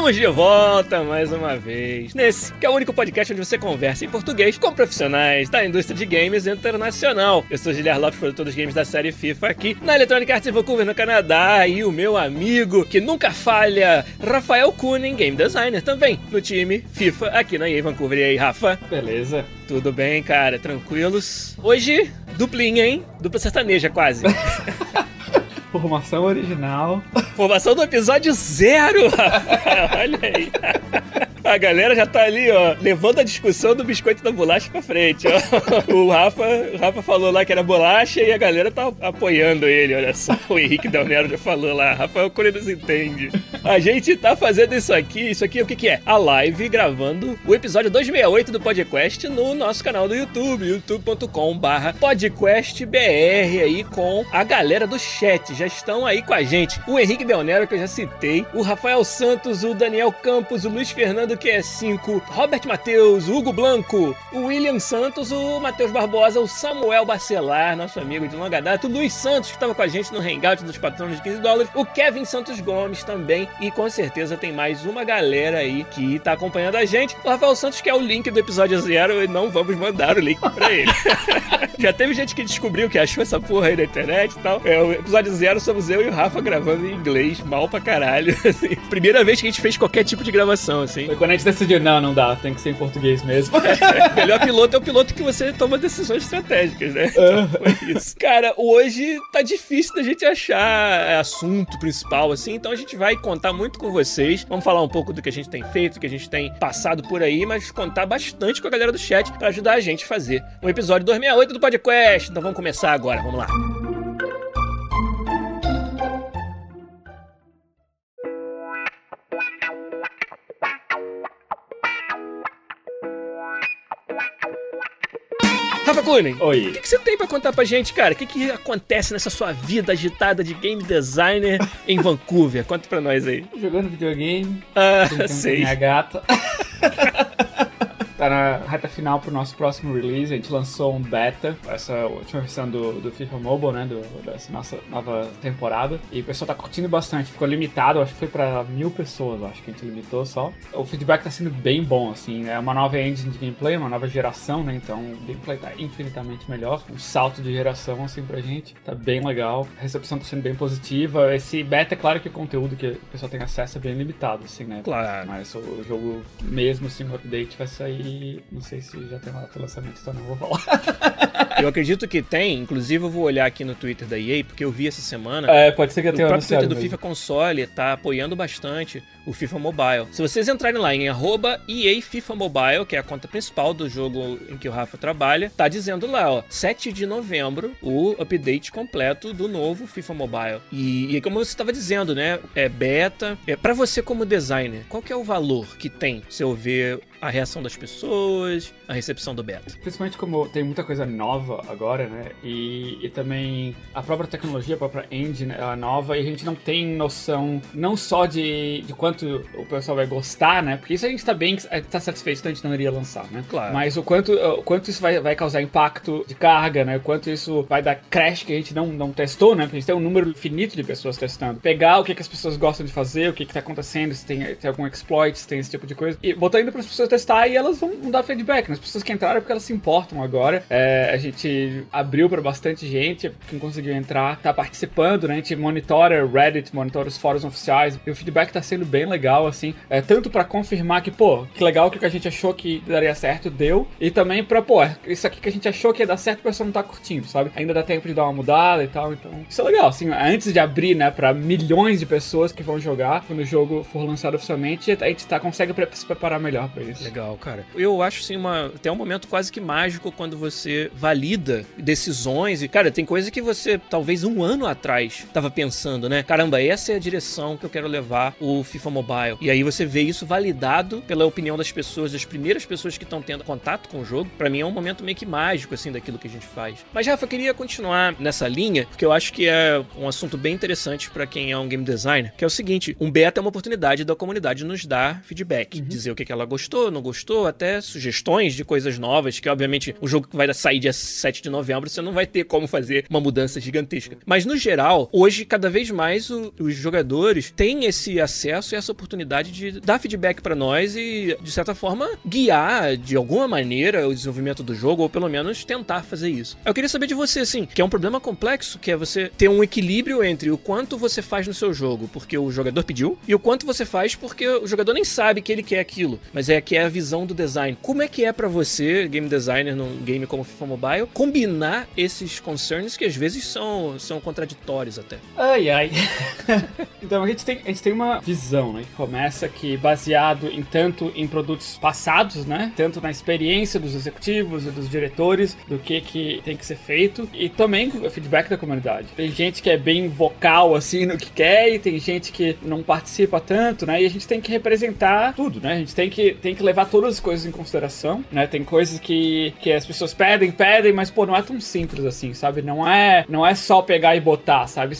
Estamos de volta mais uma vez nesse que é o único podcast onde você conversa em português com profissionais da indústria de games internacional. Eu sou Giliar Lopes, produtor dos games da série FIFA aqui na Electronic Arts em Vancouver, no Canadá, e o meu amigo que nunca falha, Rafael Kunin, game designer também no time FIFA aqui na EA Vancouver. E aí, Rafa? Beleza. Tudo bem, cara? Tranquilos? Hoje, duplinha, hein? Dupla sertaneja quase. Formação original. Formação do episódio zero! Olha aí. A galera já tá ali, ó, levando a discussão do biscoito da bolacha pra frente, ó. O Rafa, o Rafa falou lá que era bolacha e a galera tá apoiando ele, olha só. O Henrique Del Nero já falou lá, Rafael Cunha entende. A gente tá fazendo isso aqui, isso aqui o que que é? A live gravando o episódio 268 do podcast no nosso canal do YouTube, youtube.com barra podcastbr aí com a galera do chat, já estão aí com a gente. O Henrique Del Nero, que eu já citei, o Rafael Santos, o Daniel Campos, o Luiz Fernando que é 5, Robert Matheus, Hugo Blanco, o William Santos, o Matheus Barbosa, o Samuel Bacelar, nosso amigo de longa data, o Luiz Santos, que estava com a gente no Hangout dos patronos de 15 dólares, o Kevin Santos Gomes também, e com certeza tem mais uma galera aí que tá acompanhando a gente. O Rafael Santos, que é o link do episódio zero, e não vamos mandar o link pra ele. Já teve gente que descobriu que achou essa porra aí na internet e tal. É, o episódio zero somos eu e o Rafa gravando em inglês, mal pra caralho. Assim. Primeira vez que a gente fez qualquer tipo de gravação, assim. Foi quando a gente decidiu, não, não dá, tem que ser em português mesmo. É, melhor piloto é o piloto que você toma decisões estratégicas, né? Então, foi isso. Cara, hoje tá difícil da gente achar assunto principal, assim, então a gente vai contar muito com vocês. Vamos falar um pouco do que a gente tem feito, do que a gente tem passado por aí, mas contar bastante com a galera do chat para ajudar a gente a fazer um episódio 268 do podcast. Então vamos começar agora, vamos lá. Oi. o que, que você tem pra contar pra gente, cara? O que, que acontece nessa sua vida agitada de game designer em Vancouver? Conta pra nós aí. Jogando videogame, Ah, sei. minha gata. tá na reta final pro nosso próximo release. A gente lançou um beta, essa última versão do, do FIFA Mobile, né? Do, dessa nossa nova temporada. E o pessoal tá curtindo bastante. Ficou limitado, acho que foi pra mil pessoas, acho que a gente limitou só. O feedback tá sendo bem bom, assim. É uma nova engine de gameplay, uma nova geração, né? Então o gameplay tá infinitamente melhor. Um salto de geração, assim, pra gente. Tá bem legal. A recepção tá sendo bem positiva. Esse beta, é claro que o conteúdo que o pessoal tem acesso é bem limitado, assim, né? Claro. Mas o jogo mesmo, assim, o update vai sair. Não sei se já tem lá pro lançamento, então não vou falar. Eu acredito que tem, inclusive eu vou olhar aqui no Twitter da EA, porque eu vi essa semana. É, pode ser que eu O tenha próprio Twitter do mesmo. FIFA Console tá apoiando bastante o FIFA Mobile. Se vocês entrarem lá em arroba EA FIFA Mobile, que é a conta principal do jogo em que o Rafa trabalha, tá dizendo lá, ó, 7 de novembro, o update completo do novo FIFA Mobile. E, e como você estava dizendo, né, é beta. É, para você como designer, qual que é o valor que tem se eu ver a reação das pessoas, a recepção do beta? Principalmente como tem muita coisa nova agora, né? E, e também a própria tecnologia, a própria engine é nova e a gente não tem noção não só de, de quanto o pessoal vai gostar, né? Porque isso a gente tá bem, tá satisfeito, então a gente não iria lançar, né? Claro. Mas o quanto, o quanto isso vai, vai causar impacto de carga, né? O quanto isso vai dar crash que a gente não, não testou, né? Porque a gente tem um número infinito de pessoas testando. Pegar o que, que as pessoas gostam de fazer, o que, que tá acontecendo, se tem, tem algum exploit, se tem esse tipo de coisa. E botar indo para as pessoas testar e elas vão, dar feedback. As pessoas que entraram é porque elas se importam agora. É, a gente abriu para bastante gente, quem conseguiu entrar tá participando, né? A gente monitora Reddit, monitora os fóruns oficiais. E o feedback tá sendo bem legal, assim. É, tanto para confirmar que, pô, que legal que o que a gente achou que daria certo, deu. E também pra, pô, isso aqui que a gente achou que ia dar certo, o pessoal não tá curtindo, sabe? Ainda dá tempo de dar uma mudada e tal. Então, isso é legal, assim. Antes de abrir, né, pra milhões de pessoas que vão jogar, quando o jogo for lançado oficialmente, a gente tá, consegue se preparar melhor pra isso. Legal, cara. Eu acho assim uma até um momento quase que mágico quando você valida decisões e cara, tem coisa que você talvez um ano atrás tava pensando, né? Caramba, essa é a direção que eu quero levar o FIFA Mobile. E aí você vê isso validado pela opinião das pessoas, das primeiras pessoas que estão tendo contato com o jogo. Para mim é um momento meio que mágico assim daquilo que a gente faz. Mas Rafa, eu queria continuar nessa linha, porque eu acho que é um assunto bem interessante para quem é um game designer, que é o seguinte, um beta é uma oportunidade da comunidade nos dar feedback, uhum. dizer o que ela gostou, não gostou, até sugestões de coisas novas, que obviamente o jogo que vai sair dia 7 de novembro, você não vai ter como fazer uma mudança gigantesca. Mas no geral, hoje cada vez mais o, os jogadores têm esse acesso e essa oportunidade de dar feedback para nós e de certa forma guiar de alguma maneira o desenvolvimento do jogo ou pelo menos tentar fazer isso. Eu queria saber de você assim, que é um problema complexo, que é você ter um equilíbrio entre o quanto você faz no seu jogo porque o jogador pediu e o quanto você faz porque o jogador nem sabe que ele quer aquilo, mas é que é a visão do design. Como é que é para você, game designer num game como FIFA Mobile, combinar esses concerns que às vezes são, são contraditórios até? Ai, ai. então a gente, tem, a gente tem uma visão, né? Que começa que baseado em tanto em produtos passados, né? Tanto na experiência dos executivos e dos diretores do que, que tem que ser feito e também o feedback da comunidade. Tem gente que é bem vocal assim no que quer e tem gente que não participa tanto, né? E a gente tem que representar tudo, né? A gente tem que, tem que levar todas as coisas em consideração, né? Tem coisas que, que as pessoas pedem, pedem, mas pô, não é tão simples assim, sabe? Não é, não é só pegar e botar, sabe?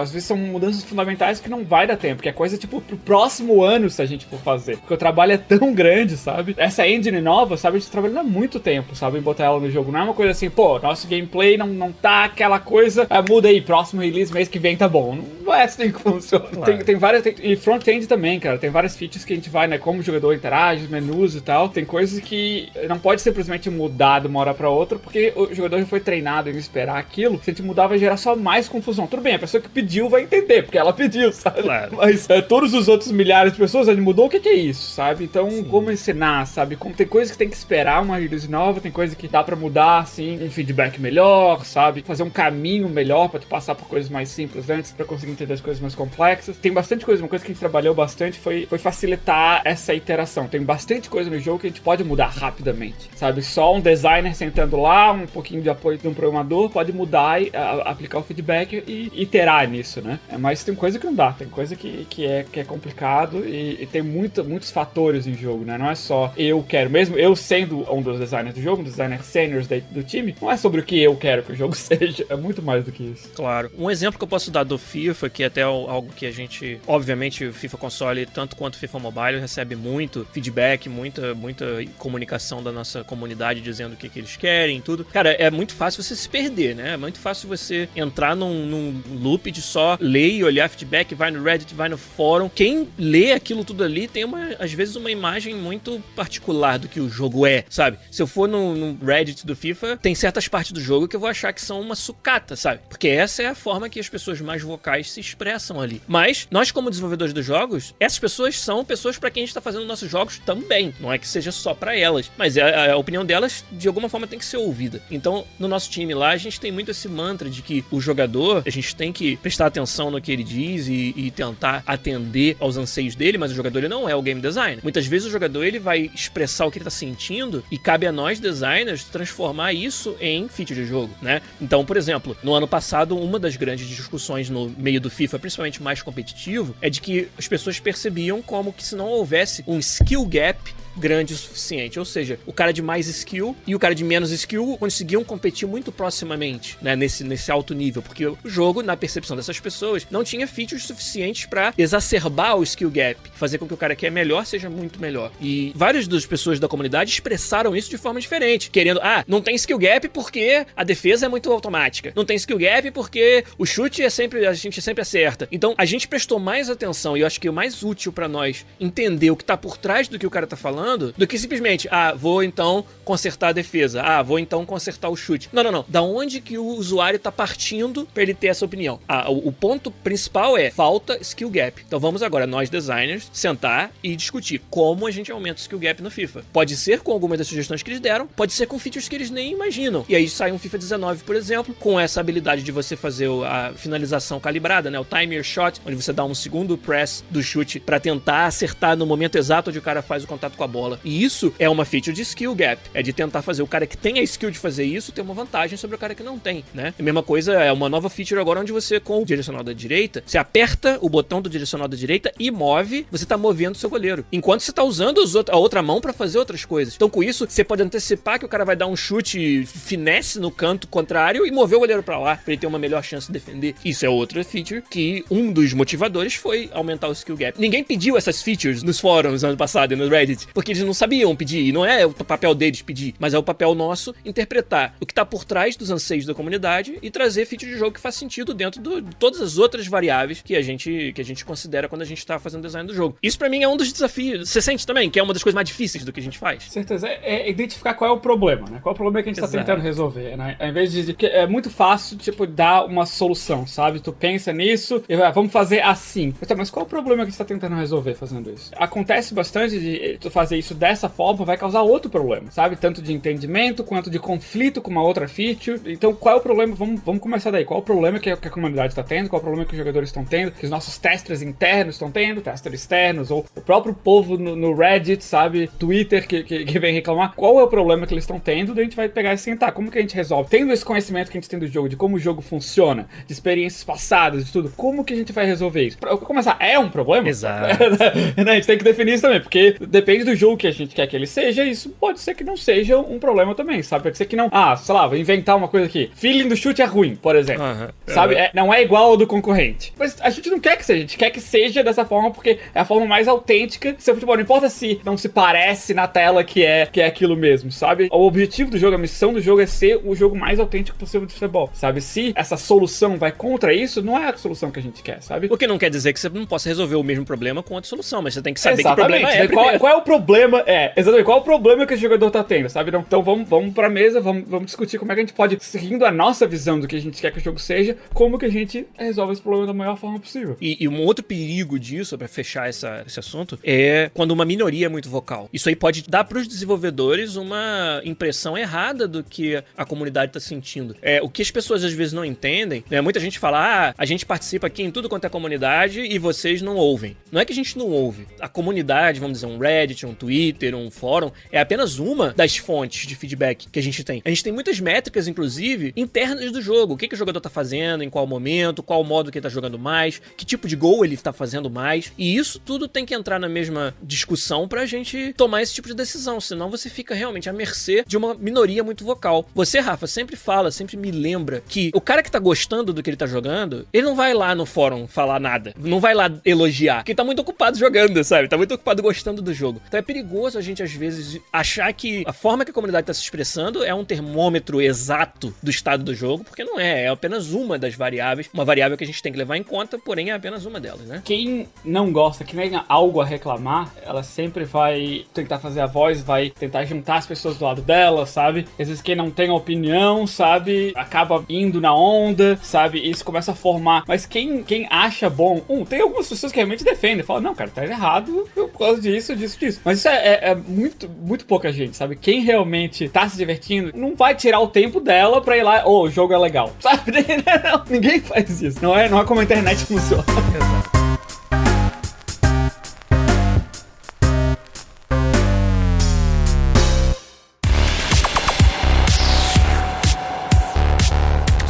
às vezes são mudanças fundamentais que não vai dar tempo, que é coisa tipo pro próximo ano se a gente for fazer. Porque o trabalho é tão grande, sabe? Essa engine nova, sabe? A gente tá trabalhando há muito tempo, sabe? Em botar ela no jogo. Não é uma coisa assim, pô, nosso gameplay não, não tá aquela coisa, ah, muda aí, próximo release mês que vem tá bom. Não é assim que funciona. Claro. Tem, tem várias. Tem, e front-end também, cara. Tem várias features que a gente vai, né? Como o jogador interage, menus e tal. Tem coisas que não pode simplesmente mudar de uma hora pra outra, porque o jogador já foi treinado em esperar aquilo. Se a gente mudar, vai gerar só mais confusão. Tudo bem, a pessoa que pediu vai entender, porque ela pediu, sabe? Claro. Mas é, todos os outros milhares de pessoas, ele mudou, o que, que é isso, sabe? Então, Sim. como ensinar, sabe? Como tem coisas que tem que esperar uma release nova, tem coisa que dá pra mudar, assim, um feedback melhor, sabe? Fazer um caminho melhor pra tu passar por coisas mais simples antes, pra conseguir entender as coisas mais complexas. Tem bastante coisa, uma coisa que a gente trabalhou bastante foi, foi facilitar essa iteração. Tem bastante coisa no jogo que a gente pode mudar rapidamente, sabe? Só um designer sentando lá, um pouquinho de apoio de um programador pode mudar e a, aplicar o feedback e iterar nisso, né? É, mas tem coisa que não dá, tem coisa que, que, é, que é complicado e, e tem muito, muitos fatores em jogo, né? Não é só eu quero, mesmo eu sendo um dos designers do jogo, um dos designers seniors do time, não é sobre o que eu quero que o jogo seja, é muito mais do que isso. Claro. Um exemplo que eu posso dar do FIFA, que é até algo que a gente, obviamente, o FIFA console, tanto quanto o FIFA mobile, recebe muito feedback, muita, muita comunicação da nossa comunidade dizendo o que, que eles querem, tudo. Cara, é muito fácil você se perder, né? É muito fácil você entrar num, num loop de só ler e olhar feedback, vai no Reddit, vai no fórum. Quem lê aquilo tudo ali tem uma, às vezes, uma imagem muito particular do que o jogo é, sabe? Se eu for no, no Reddit do FIFA, tem certas partes do jogo que eu vou achar que são uma sucata, sabe? Porque essa é a forma que as pessoas mais vocais se expressam ali. Mas nós, como desenvolvedores dos jogos, essas pessoas são pessoas para quem a gente tá fazendo nossos jogos também. Não é que seja só para elas, mas a, é, a, opinião delas de alguma forma tem que ser ouvida. Então, no nosso time lá, a gente tem muito esse mantra de que o jogador, a gente tem que prestar atenção no que ele diz e, e tentar atender aos anseios dele, mas o jogador ele não é o game designer. Muitas vezes o jogador ele vai expressar o que ele tá sentindo e cabe a nós designers transformar isso em feature de jogo, né? Então, por exemplo, no ano passado, uma das grandes discussões no meio do FIFA, principalmente mais competitivo, é de que as pessoas percebiam como que se não houvesse um skill gap rap grande o suficiente. Ou seja, o cara de mais skill e o cara de menos skill conseguiam competir muito proximamente, né, nesse, nesse alto nível, porque o jogo, na percepção dessas pessoas, não tinha features suficientes para exacerbar o skill gap, fazer com que o cara que é melhor seja muito melhor. E várias das pessoas da comunidade expressaram isso de forma diferente, querendo, ah, não tem skill gap porque a defesa é muito automática, não tem skill gap porque o chute é sempre, a gente sempre acerta. Então, a gente prestou mais atenção e eu acho que o mais útil para nós entender o que tá por trás do que o cara tá falando falando do que simplesmente, ah, vou então consertar a defesa, ah, vou então consertar o chute. Não, não, não. Da onde que o usuário tá partindo para ele ter essa opinião? Ah, o, o, ponto principal é falta skill gap. Então vamos agora, nós designers, sentar e discutir como a gente aumenta o skill gap no FIFA. Pode ser com algumas das sugestões que eles deram, pode ser com features que eles nem imaginam. E aí sai um FIFA 19, por exemplo, com essa habilidade de você fazer a finalização calibrada, né? O timer shot, onde você dá um segundo press do chute para tentar acertar no momento exato onde o cara faz o contato com a bola. E isso é uma feature de skill gap. É de tentar fazer o cara que tem a skill de fazer isso ter uma vantagem sobre o cara que não tem, né? A mesma coisa é uma nova feature agora onde você, com o direcional da direita, você aperta o botão do direcional da direita e move, você tá movendo seu goleiro. Enquanto você tá usando a outra mão para fazer outras coisas. Então, com isso, você pode antecipar que o cara vai dar um chute finesse no canto contrário e mover o goleiro para lá, pra ele ter uma melhor chance de defender. Isso é outra feature que um dos motivadores foi aumentar o skill gap. Ninguém pediu essas features nos fóruns ano passado e no Reddit, porque eles não sabiam pedir. E não é o papel deles pedir, mas é o papel nosso interpretar o que tá por trás dos anseios da comunidade e trazer feature de jogo que faz sentido dentro do, de todas as outras variáveis que a gente que a gente considera quando a gente tá fazendo design do jogo. Isso para mim é um dos desafios. Você sente também que é uma das coisas mais difíceis do que a gente faz? Certeza. É, é identificar qual é o problema, né? Qual é o problema que a gente Exato. tá tentando resolver, né? Ao invés de. que é muito fácil, tipo, dar uma solução, sabe? Tu pensa nisso e vai, vamos fazer assim. Então, mas qual é o problema que a gente tá tentando resolver fazendo isso? Acontece bastante de tu fazer isso dessa forma, vai causar outro problema, sabe? Tanto de entendimento quanto de conflito com uma outra feature. Então, qual é o problema? Vamos, vamos começar daí. Qual é o problema que a, que a comunidade está tendo? Qual é o problema que os jogadores estão tendo? Que os nossos testers internos estão tendo? Testers externos? Ou o próprio povo no, no Reddit, sabe? Twitter que, que, que, vem reclamar. Qual é o problema que eles estão tendo? Daí a gente vai pegar e sentar. Como que a gente resolve? Tendo esse conhecimento que a gente tem do jogo, de como o jogo funciona, de experiências passadas, de tudo, como que a gente vai resolver isso? Pra começar, é um problema? Exato. a gente tem que definir isso também, porque depende do jogo que a gente quer que ele seja, isso pode ser que não seja um problema também, sabe? Pode ser que não. Ah, sei lá, vou inventar uma coisa aqui. Feeling do chute é ruim, por exemplo. Uhum. Sabe? É, não é igual ao do concorrente. Mas a gente não quer que seja, a gente quer que seja dessa forma porque é a forma mais autêntica de ser futebol. Não importa se não se parece na tela que é, que é aquilo mesmo, sabe? O objetivo do jogo, a missão do jogo é ser o jogo mais autêntico possível de futebol, sabe? Se essa solução vai contra isso, não é a solução que a gente quer, sabe? O que não quer dizer que você não possa resolver o mesmo problema com outra solução, mas você tem que saber exatamente. que problema é. Qual, qual, é o problema? É, exatamente. Qual o problema que o jogador tá tendo, sabe? Então, então vamos, vamos pra mesa, vamos, vamos discutir como é que a gente pode, seguindo a nossa visão do que a gente quer que o jogo seja, como que a gente resolve esse problema da melhor forma possível. E, e um outro perigo disso, para fechar essa, esse assunto, é quando uma minoria é muito vocal. Isso aí pode dar para os desenvolvedores uma impressão errada do que a comunidade está sentindo. É, o que as pessoas às vezes não entendem, né? Muita gente fala, ah, a gente participa aqui em tudo quanto é comunidade e vocês não ouvem. Não é que a gente não ouve. A comunidade, vamos dizer, um Reddit, um Twitter, um fórum, é apenas uma das fontes de feedback que a gente tem. A gente tem muitas métricas, inclusive, internas do jogo. O que, que o jogador tá fazendo, em qual momento, qual modo que ele tá jogando mais, que tipo de gol ele tá fazendo mais. E isso tudo tem que entrar na mesma discussão pra gente tomar esse tipo de decisão. Senão você fica realmente à mercê de uma minoria muito vocal. Você, Rafa, sempre fala, sempre me lembra que o cara que tá gostando do que ele tá jogando, ele não vai lá no fórum falar nada. Não vai lá elogiar. Porque tá muito ocupado jogando, sabe? Tá muito ocupado gostando do jogo. Então é perigoso a gente, às vezes, achar que a forma que a comunidade tá se expressando é um termômetro exato do estado do jogo, porque não é. É apenas uma das variáveis. Uma variável que a gente tem que levar em conta, porém é apenas uma delas, né? Quem não gosta, que nem algo a reclamar, ela sempre vai tentar fazer a voz, vai tentar juntar as pessoas do lado dela, sabe? Às vezes quem não tem opinião, sabe? Acaba indo na onda, sabe? Isso começa a formar. Mas quem, quem acha bom, um, tem algumas pessoas que realmente defendem, falam, não, cara, tá errado por causa disso, disso, disso. Mas isso é, é, é, muito, muito pouca gente, sabe? Quem realmente tá se divertindo não vai tirar o tempo dela pra ir lá, oh, o jogo é legal, sabe? Não, ninguém faz isso. Não é, não é como a internet funciona. Exato.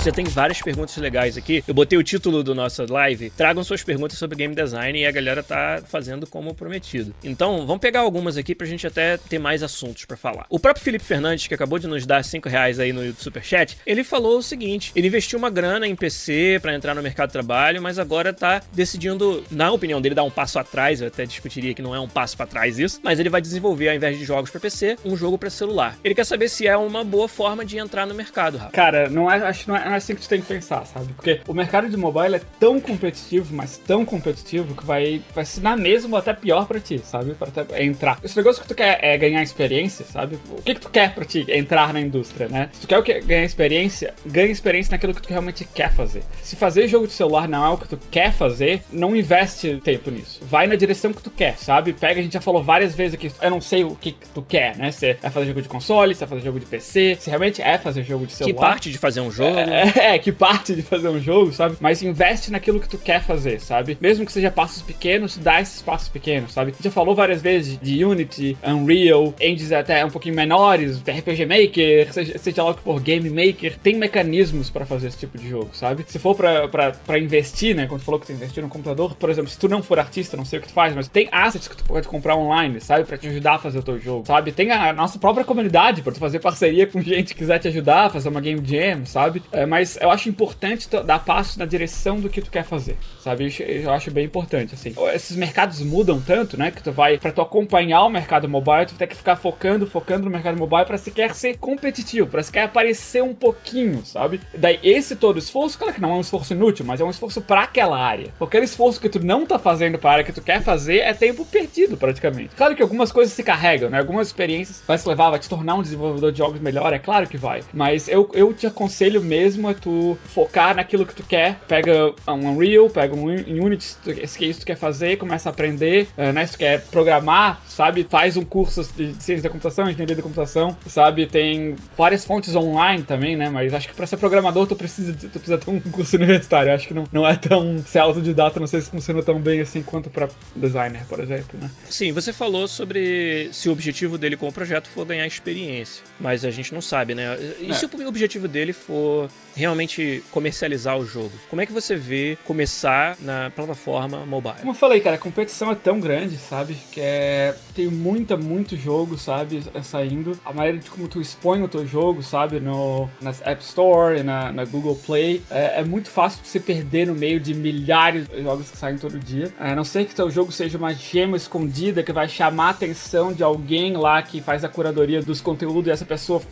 Já tem várias perguntas legais aqui. Eu botei o título do nosso live. Tragam suas perguntas sobre game design e a galera tá fazendo como prometido. Então, vamos pegar algumas aqui pra gente até ter mais assuntos para falar. O próprio Felipe Fernandes, que acabou de nos dar 5 reais aí no Superchat, ele falou o seguinte: ele investiu uma grana em PC para entrar no mercado de trabalho, mas agora tá decidindo, na opinião dele, dar um passo atrás. Eu até discutiria que não é um passo para trás isso, mas ele vai desenvolver, ao invés de jogos para PC, um jogo para celular. Ele quer saber se é uma boa forma de entrar no mercado, Rafa. Cara, não é, acho não é é assim que tu tem que pensar, sabe? Porque o mercado de mobile é tão competitivo, mas tão competitivo que vai, vai na mesmo até pior pra ti, sabe? Pra até entrar. Esse negócio que tu quer é ganhar experiência, sabe? O que, que tu quer pra ti? Entrar na indústria, né? Se tu quer o que? ganhar experiência, ganha experiência naquilo que tu realmente quer fazer. Se fazer jogo de celular não é o que tu quer fazer, não investe tempo nisso. Vai na direção que tu quer, sabe? Pega, a gente já falou várias vezes aqui, eu não sei o que, que tu quer, né? Se é fazer jogo de console, se é fazer jogo de PC, se realmente é fazer jogo de celular. Que parte de fazer um jogo? É, É, que parte de fazer um jogo, sabe? Mas investe naquilo que tu quer fazer, sabe? Mesmo que seja passos pequenos, dá esses passos pequenos, sabe? Já falou várias vezes de Unity, Unreal, engines até um pouquinho menores, RPG Maker, seja, seja lá o que for, Game Maker, tem mecanismos para fazer esse tipo de jogo, sabe? Se for pra investir, né? Quando tu falou que tu investiu no computador, por exemplo, se tu não for artista, não sei o que tu faz, mas tem assets que tu pode comprar online, sabe? Pra te ajudar a fazer o teu jogo, sabe? Tem a nossa própria comunidade pra tu fazer parceria com gente que quiser te ajudar a fazer uma game jam, sabe? É, mas eu acho importante dar passo na direção do que tu quer fazer, sabe? Eu acho bem importante, assim. Esses mercados mudam tanto, né? Que tu vai, pra tu acompanhar o mercado mobile, tu tem que ficar focando, focando no mercado mobile pra sequer ser competitivo, pra sequer aparecer um pouquinho, sabe? Daí esse todo esforço, claro que não é um esforço inútil, mas é um esforço para aquela área. Qualquer esforço que tu não tá fazendo para a área que tu quer fazer é tempo perdido, praticamente. Claro que algumas coisas se carregam, né? Algumas experiências vai se levar, vai te tornar um desenvolvedor de jogos melhor, é claro que vai. Mas eu, eu te aconselho mesmo a tu focar naquilo que tu quer. Pega um Unreal, pega um Unity, se é isso que tu quer fazer, começa a aprender, uh, né? Se tu quer programar, sabe? Faz um curso de ciência da computação, engenharia da computação, sabe? Tem várias fontes online também, né? Mas acho que para ser programador tu precisa, tu precisa ter um curso universitário. Acho que não, não é tão ser autodidata, não sei se funciona tão bem assim quanto para designer, por exemplo, né? Sim, você falou sobre se o objetivo dele com o projeto for ganhar experiência, mas a gente não sabe, né? E é. se o objetivo dele for realmente comercializar o jogo? Como é que você vê começar na plataforma mobile? Como eu falei, cara, a competição é tão grande, sabe? Que é... tem muita, muito jogo, sabe? Saindo. A maneira de como tu expõe o teu jogo, sabe? No, na App Store na, na Google Play. É, é, muito fácil de se perder no meio de milhares de jogos que saem todo dia. A não ser que teu jogo seja uma gema escondida que vai chamar a atenção de alguém lá que faz a curadoria dos conteúdos e essa pessoa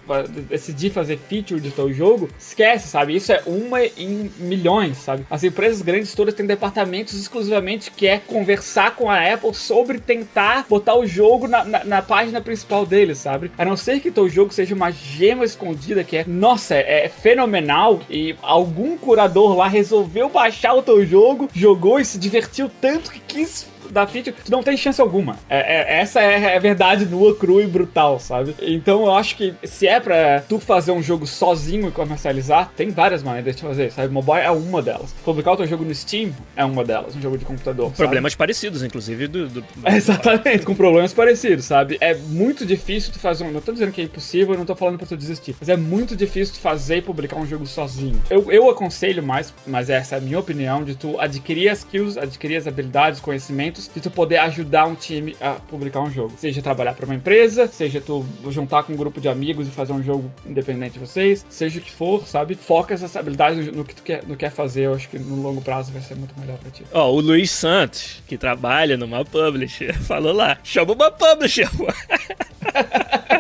decidir fazer feature do teu jogo, esquece, sabe? Isso é uma em milhões, sabe? As empresas grandes todas têm departamentos exclusivamente que é conversar com a Apple sobre tentar botar o jogo na, na, na página principal deles, sabe? A não ser que teu jogo seja uma gema escondida que é, nossa, é, é fenomenal e algum curador lá resolveu baixar o teu jogo, jogou e se divertiu tanto que quis da feature, tu não tem chance alguma. É, é, essa é a verdade nua, crua e brutal, sabe? Então eu acho que se é pra tu fazer um jogo sozinho e comercializar, tem várias maneiras de fazer, sabe? Mobile é uma delas. Publicar o teu jogo no Steam é uma delas, um jogo de computador. Problemas sabe? parecidos, inclusive, do. do... exatamente, com problemas parecidos, sabe? É muito difícil tu fazer um. Não tô dizendo que é impossível, não tô falando pra tu desistir, mas é muito difícil tu fazer e publicar um jogo sozinho. Eu, eu aconselho mais, mas essa é a minha opinião, de tu adquirir as skills, adquirir as habilidades, conhecimentos de tu poder ajudar um time a publicar um jogo. Seja trabalhar para uma empresa, seja tu juntar com um grupo de amigos e fazer um jogo independente de vocês, seja o que for, sabe? Foca essas habilidades no que tu quer, no que quer fazer. Eu acho que no longo prazo vai ser muito melhor pra ti. Ó, oh, o Luiz Santos, que trabalha numa publisher, falou lá: chama uma publisher,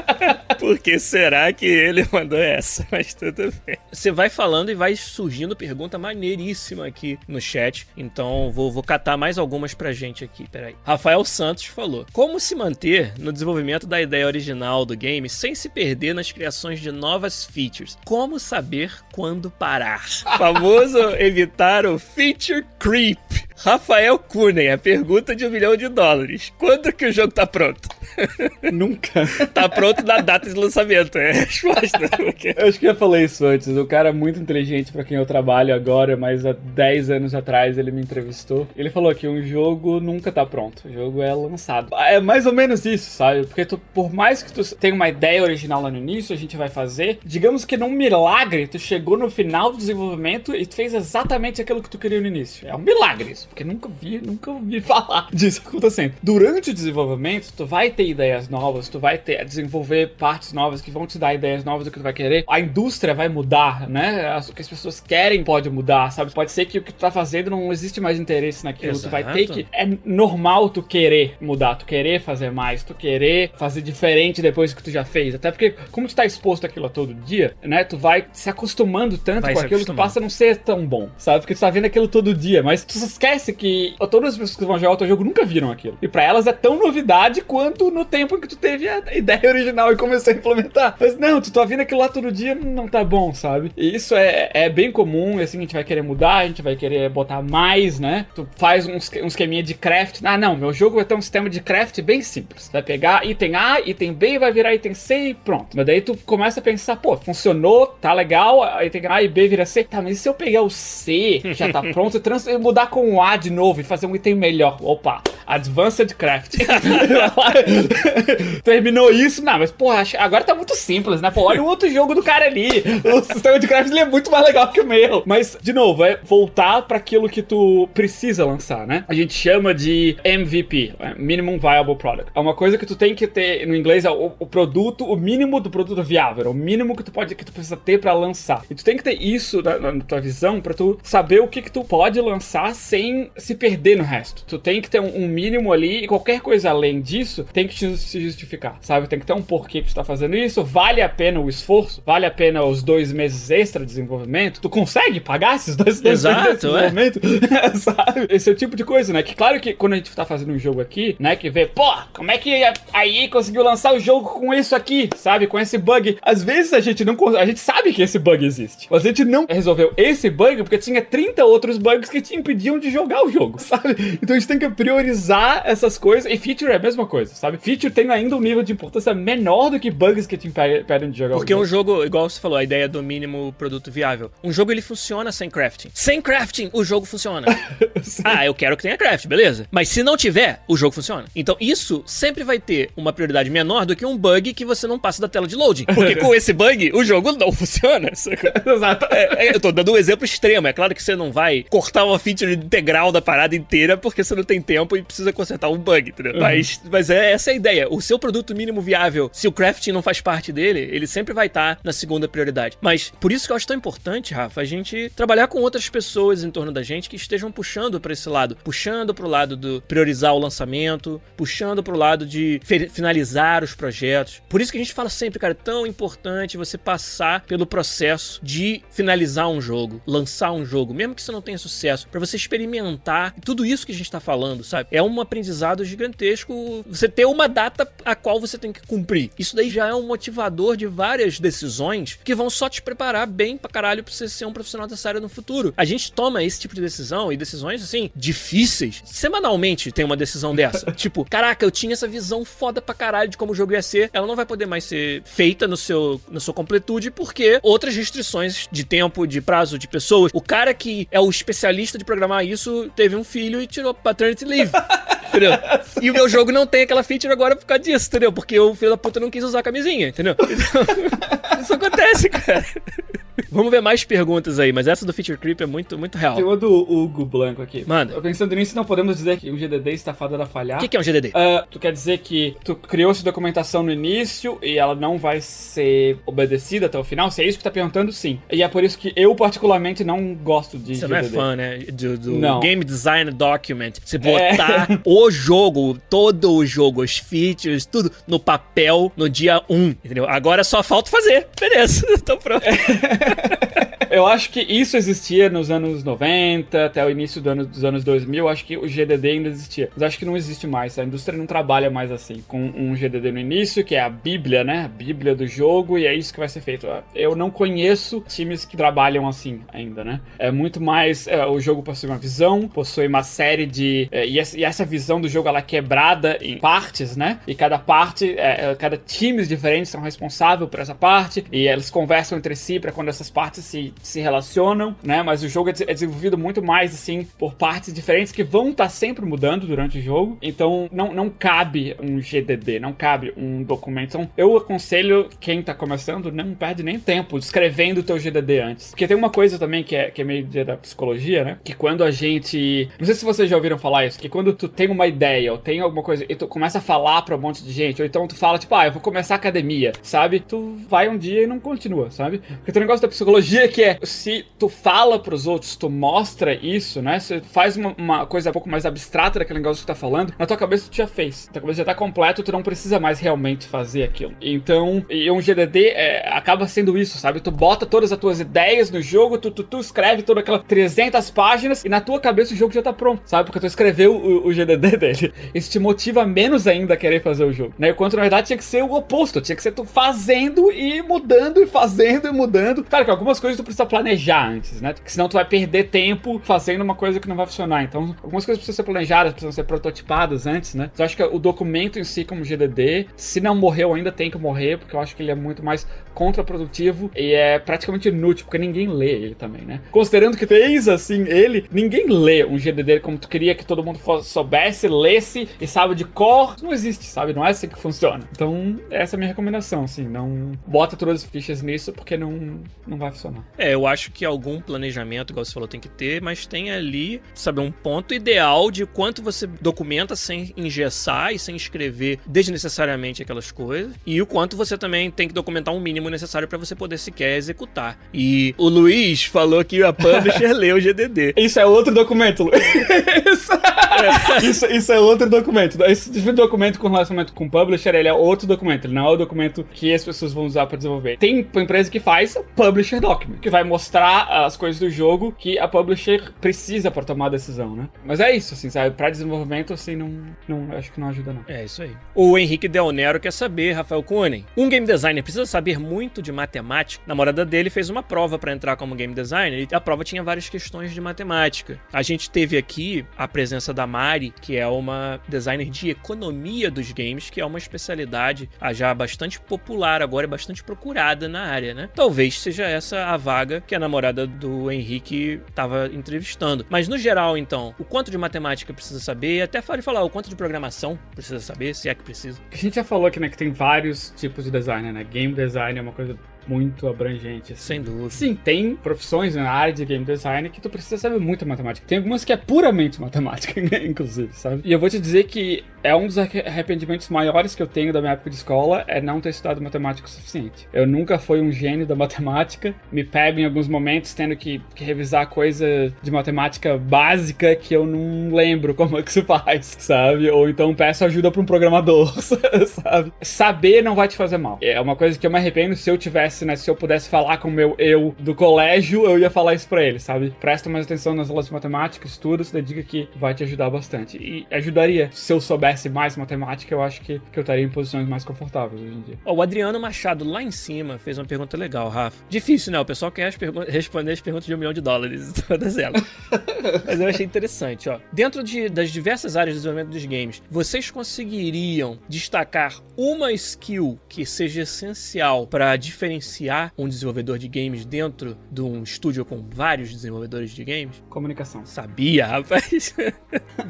pô. Por que será que ele mandou essa? Mas tudo bem. Você vai falando e vai surgindo pergunta maneiríssima aqui no chat. Então vou, vou catar mais algumas pra gente aqui. Peraí. Rafael Santos falou: Como se manter no desenvolvimento da ideia original do game sem se perder nas criações de novas features? Como saber quando parar? Famoso evitar o feature creep. Rafael Kunen, a pergunta de um milhão de dólares. Quando que o jogo tá pronto? Nunca. tá pronto na data de lançamento, é a resposta. eu acho que já falei isso antes. O cara é muito inteligente para quem eu trabalho agora, mas há 10 anos atrás ele me entrevistou. Ele falou que um jogo nunca tá pronto. O jogo é lançado. É mais ou menos isso, sabe? Porque tu, por mais que tu tenha uma ideia original lá no início, a gente vai fazer. Digamos que num milagre, tu chegou no final do desenvolvimento e tu fez exatamente aquilo que tu queria no início. É um milagre isso porque nunca vi, nunca ouvi falar disso acontecendo. Durante o desenvolvimento, tu vai ter ideias novas, tu vai ter desenvolver partes novas que vão te dar ideias novas do que tu vai querer. A indústria vai mudar, né? O que as pessoas querem pode mudar, sabe? Pode ser que o que tu tá fazendo não existe mais interesse naquilo. Exato. Tu vai ter que. É normal tu querer mudar, tu querer fazer mais, tu querer fazer diferente depois que tu já fez. Até porque, como tu tá exposto àquilo todo dia, né? Tu vai se acostumando tanto vai com aquilo que passa a não ser tão bom, sabe? Porque tu tá vendo aquilo todo dia, mas tu esquece que todas as pessoas que vão jogar o teu jogo nunca viram aquilo. E para elas é tão novidade quanto no tempo em que tu teve a ideia original e começou a implementar. Mas não, tu tá vindo aquilo lá todo dia, não tá bom, sabe? E isso é, é bem comum, assim, a gente vai querer mudar, a gente vai querer botar mais, né? Tu faz um, um esqueminha de craft. Ah, não, meu jogo vai ter um sistema de craft bem simples. Vai pegar item A, item B, vai virar item C e pronto. Mas daí tu começa a pensar, pô, funcionou, tá legal, item A e B vira C. Tá, mas e se eu pegar o C, já tá pronto, e mudar com o A de novo e fazer um item melhor? Opa, Advanced Craft. Terminou isso, não, mas porra, agora tá muito simples, né? Pô, olha o outro jogo do cara ali. O sistema de ele é muito mais legal que o meu. Mas, de novo, é voltar para aquilo que tu precisa lançar, né? A gente chama de MVP, é Minimum Viable Product. É uma coisa que tu tem que ter, no inglês, é o, o produto, o mínimo do produto viável, é o mínimo que tu pode, que tu precisa ter para lançar. E tu tem que ter isso na, na tua visão para tu saber o que que tu pode lançar sem se perder no resto. Tu tem que ter um, um mínimo ali e qualquer coisa além disso tem que te, se justificar, sabe? Tem que ter um porquê que tu tá fazendo isso, vale a pena o esforço, vale a pena os dois meses extra de desenvolvimento, tu consegue pagar esses dois, dois Exato, meses de desenvolvimento? É. sabe? Esse é o tipo de coisa, né? Que claro que quando a gente tá fazendo um jogo aqui, né, que vê, pô, como é que aí conseguiu lançar o jogo com isso aqui, sabe? Com esse bug. Às vezes a gente não a gente sabe que esse bug existe. Mas a gente não resolveu esse bug porque tinha 30 outros bugs que te impediam de jogar o jogo, sabe? Então a gente tem que priorizar essas coisas. E feature é a mesma coisa, sabe? Feature tem ainda um nível de importância menor do que bugs que te impedem de jogar porque o jogo. Porque um jogo, igual você falou, a ideia do mínimo produto viável. Um jogo ele funciona sem crafting. Sem crafting, o jogo funciona. ah, eu quero que tenha craft, beleza. Mas se não tiver, o jogo funciona. Então isso sempre vai ter uma prioridade menor do que um bug que você não passa da tela de loading. Porque com esse bug, o jogo não funciona. Exato. É, é, eu tô dando um exemplo extremo. É claro que você não vai cortar uma feature integral da parada inteira porque você não tem tempo e precisa consertar um bug, entendeu? Uhum. Mas, mas é essa é a ideia. O seu produto mínimo viável, se o crafting não faz parte dele, ele sempre vai estar tá na segunda prioridade. Mas por isso que eu acho tão importante, Rafa, a gente trabalhar com outras pessoas em torno da gente que estejam puxando para esse lado, puxando pro lado do priorizar o lançamento, puxando pro lado de finalizar os projetos. Por isso que a gente fala sempre, cara, é tão importante você passar pelo processo de finalizar um jogo, lançar um jogo, mesmo que você não tenha sucesso, para você experimentar tudo isso que a gente tá falando, sabe? É um aprendizado gigantesco você ter uma data a qual você tem que cumprir. Isso daí já é um motivador de várias decisões que vão só te preparar bem pra caralho pra você ser um profissional dessa área no futuro. A gente toma esse tipo de decisão e decisões assim difíceis. Semanalmente tem uma decisão dessa. tipo, caraca, eu tinha essa visão foda pra caralho de como o jogo ia ser. Ela não vai poder mais ser feita no seu, na sua completude porque outras restrições de tempo, de prazo, de pessoas. O cara que é o especialista de programar isso teve um filho e tirou paternity leave. entendeu? E o meu jogo não tem aquela feature agora por causa disso, entendeu? Porque o filho da puta não quis usar a camisinha, entendeu? Então, isso acontece, cara. Vamos ver mais perguntas aí, mas essa do Feature Creep é muito, muito real. Tem uma do Hugo Blanco aqui. Manda. Pensando nisso, não podemos dizer que o GDD está fadado a falhar. O que, que, é um GDD? Uh, tu quer dizer que tu criou essa documentação no início e ela não vai ser obedecida até o final? Se é isso que tá perguntando, sim. E é por isso que eu, particularmente, não gosto de Você GDD. não é fã, né? Do, do não. Game Design Document. Você botar é. o jogo, todo o jogo, os features, tudo no papel no dia 1, entendeu? Agora só falta fazer. Beleza, tô pronto. Eu acho que isso existia nos anos 90, até o início do ano, dos anos 2000. Eu acho que o GDD ainda existia. Mas acho que não existe mais. A indústria não trabalha mais assim. Com um GDD no início, que é a Bíblia, né? A Bíblia do jogo, e é isso que vai ser feito. Eu não conheço times que trabalham assim ainda, né? É muito mais. É, o jogo possui uma visão, possui uma série de. É, e, essa, e, essa, visão do jogo ela é quebrada em partes, né? E cada parte, é, é cada times diferentes são responsáveis por essa parte, e eles conversam entre si para quando essas partes se se relacionam, né? Mas o jogo é, é desenvolvido muito mais assim por partes diferentes que vão estar tá sempre mudando durante o jogo. Então não, não cabe um GDD, não cabe um documento. Então eu aconselho quem tá começando não perde nem tempo escrevendo o teu GDD antes. Porque tem uma coisa também que é, que é meio da psicologia, né? Que quando a gente. Não sei se vocês já ouviram falar isso, que quando tu tem uma ideia ou tem alguma coisa e tu começa a falar pra um monte de gente, ou então tu fala, tipo, ah, eu vou começar academia, sabe? Tu vai um dia e não continua, sabe? Porque teu negócio negócio da psicologia que é se tu fala pros outros, tu mostra isso, né? Você faz uma, uma coisa um pouco mais abstrata daquele negócio que tu tá falando, na tua cabeça tu já fez. Na tua cabeça já tá completo, tu não precisa mais realmente fazer aquilo. Então, e um GDD é, acaba sendo isso, sabe? Tu bota todas as tuas ideias no jogo, tu, tu, tu escreve toda aquela 300 páginas e na tua cabeça o jogo já tá pronto, sabe? Porque tu escreveu o, o GDD dele. Isso te motiva menos ainda a querer fazer o jogo, né? Enquanto na verdade tinha que ser o oposto, tinha que ser tu fazendo e mudando e fazendo e mudando. Claro que algumas coisas tu precisa planejar antes, né? Porque senão tu vai perder tempo fazendo uma coisa que não vai funcionar. Então, algumas coisas precisam ser planejadas, precisam ser prototipadas antes, né? Então, eu acho que o documento em si como GDD, se não morreu ainda tem que morrer, porque eu acho que ele é muito mais contraprodutivo e é praticamente inútil, porque ninguém lê ele também, né? Considerando que fez assim ele, ninguém lê um GDD como tu queria que todo mundo soubesse, lesse e sabe de cor. Não existe, sabe? Não é assim que funciona. Então, essa é a minha recomendação, assim, não bota todas as fichas nisso porque não, não vai funcionar. É, eu acho que algum planejamento, igual você falou, tem que ter, mas tem ali, sabe, um ponto ideal de quanto você documenta sem engessar e sem escrever desnecessariamente aquelas coisas, e o quanto você também tem que documentar um mínimo necessário para você poder sequer executar. E o Luiz falou que a publisher leu o GDD. Isso é outro documento, Luiz. isso, isso, é outro documento. Esse tipo documento com relacionamento com o publisher, ele é outro documento. Ele não é o documento que as pessoas vão usar para desenvolver. Tem uma empresa que faz publisher document, que vai mostrar as coisas do jogo que a publisher precisa para tomar a decisão, né? Mas é isso, assim, sabe? Para desenvolvimento, assim, não, não, acho que não ajuda, não. É isso aí. O Henrique Del Nero quer saber, Rafael Kunen, um game designer precisa saber muito de matemática? A namorada dele fez uma prova para entrar como game designer e a prova tinha várias questões de matemática. A gente teve aqui a presença da Mari, que é uma designer de economia dos games, que é uma especialidade já bastante popular agora, é bastante procurada na área, né? Talvez seja essa a vaga que a namorada do Henrique estava entrevistando. Mas no geral, então, o quanto de matemática precisa saber, até pode falar o quanto de programação precisa saber, se é que precisa. A gente já falou aqui, né, que tem vários tipos de design, né? Game design é uma coisa muito abrangente. Assim. Sem dúvida. Sim, tem profissões na área de game design que tu precisa saber muito matemática. Tem algumas que é puramente matemática, inclusive, sabe? E eu vou te dizer que é um dos arrependimentos maiores que eu tenho da minha época de escola é não ter estudado matemática o suficiente. Eu nunca fui um gênio da matemática, me pego em alguns momentos tendo que, que revisar coisa de matemática básica que eu não lembro como é que se faz, sabe? Ou então peço ajuda para um programador, sabe? Saber não vai te fazer mal. É uma coisa que eu me arrependo se eu tivesse pudesse, né? Se eu pudesse falar com o meu eu do colégio, eu ia falar isso pra ele, sabe? Presta mais atenção nas aulas de matemática, estuda, se dedica que vai te ajudar bastante. E ajudaria. Se eu soubesse mais matemática, eu acho que, que eu estaria em posições mais confortáveis hoje em dia. o Adriano Machado, lá em cima, fez uma pergunta legal, Rafa. Difícil, né? O pessoal quer as responder as perguntas de um milhão de dólares, todas elas. Mas eu achei interessante, ó. Dentro de, das diversas áreas de desenvolvimento dos games, vocês conseguiriam destacar uma skill que seja essencial para diferenciar gerenciar um desenvolvedor de games dentro de um estúdio com vários desenvolvedores de games? Comunicação. Sabia, rapaz.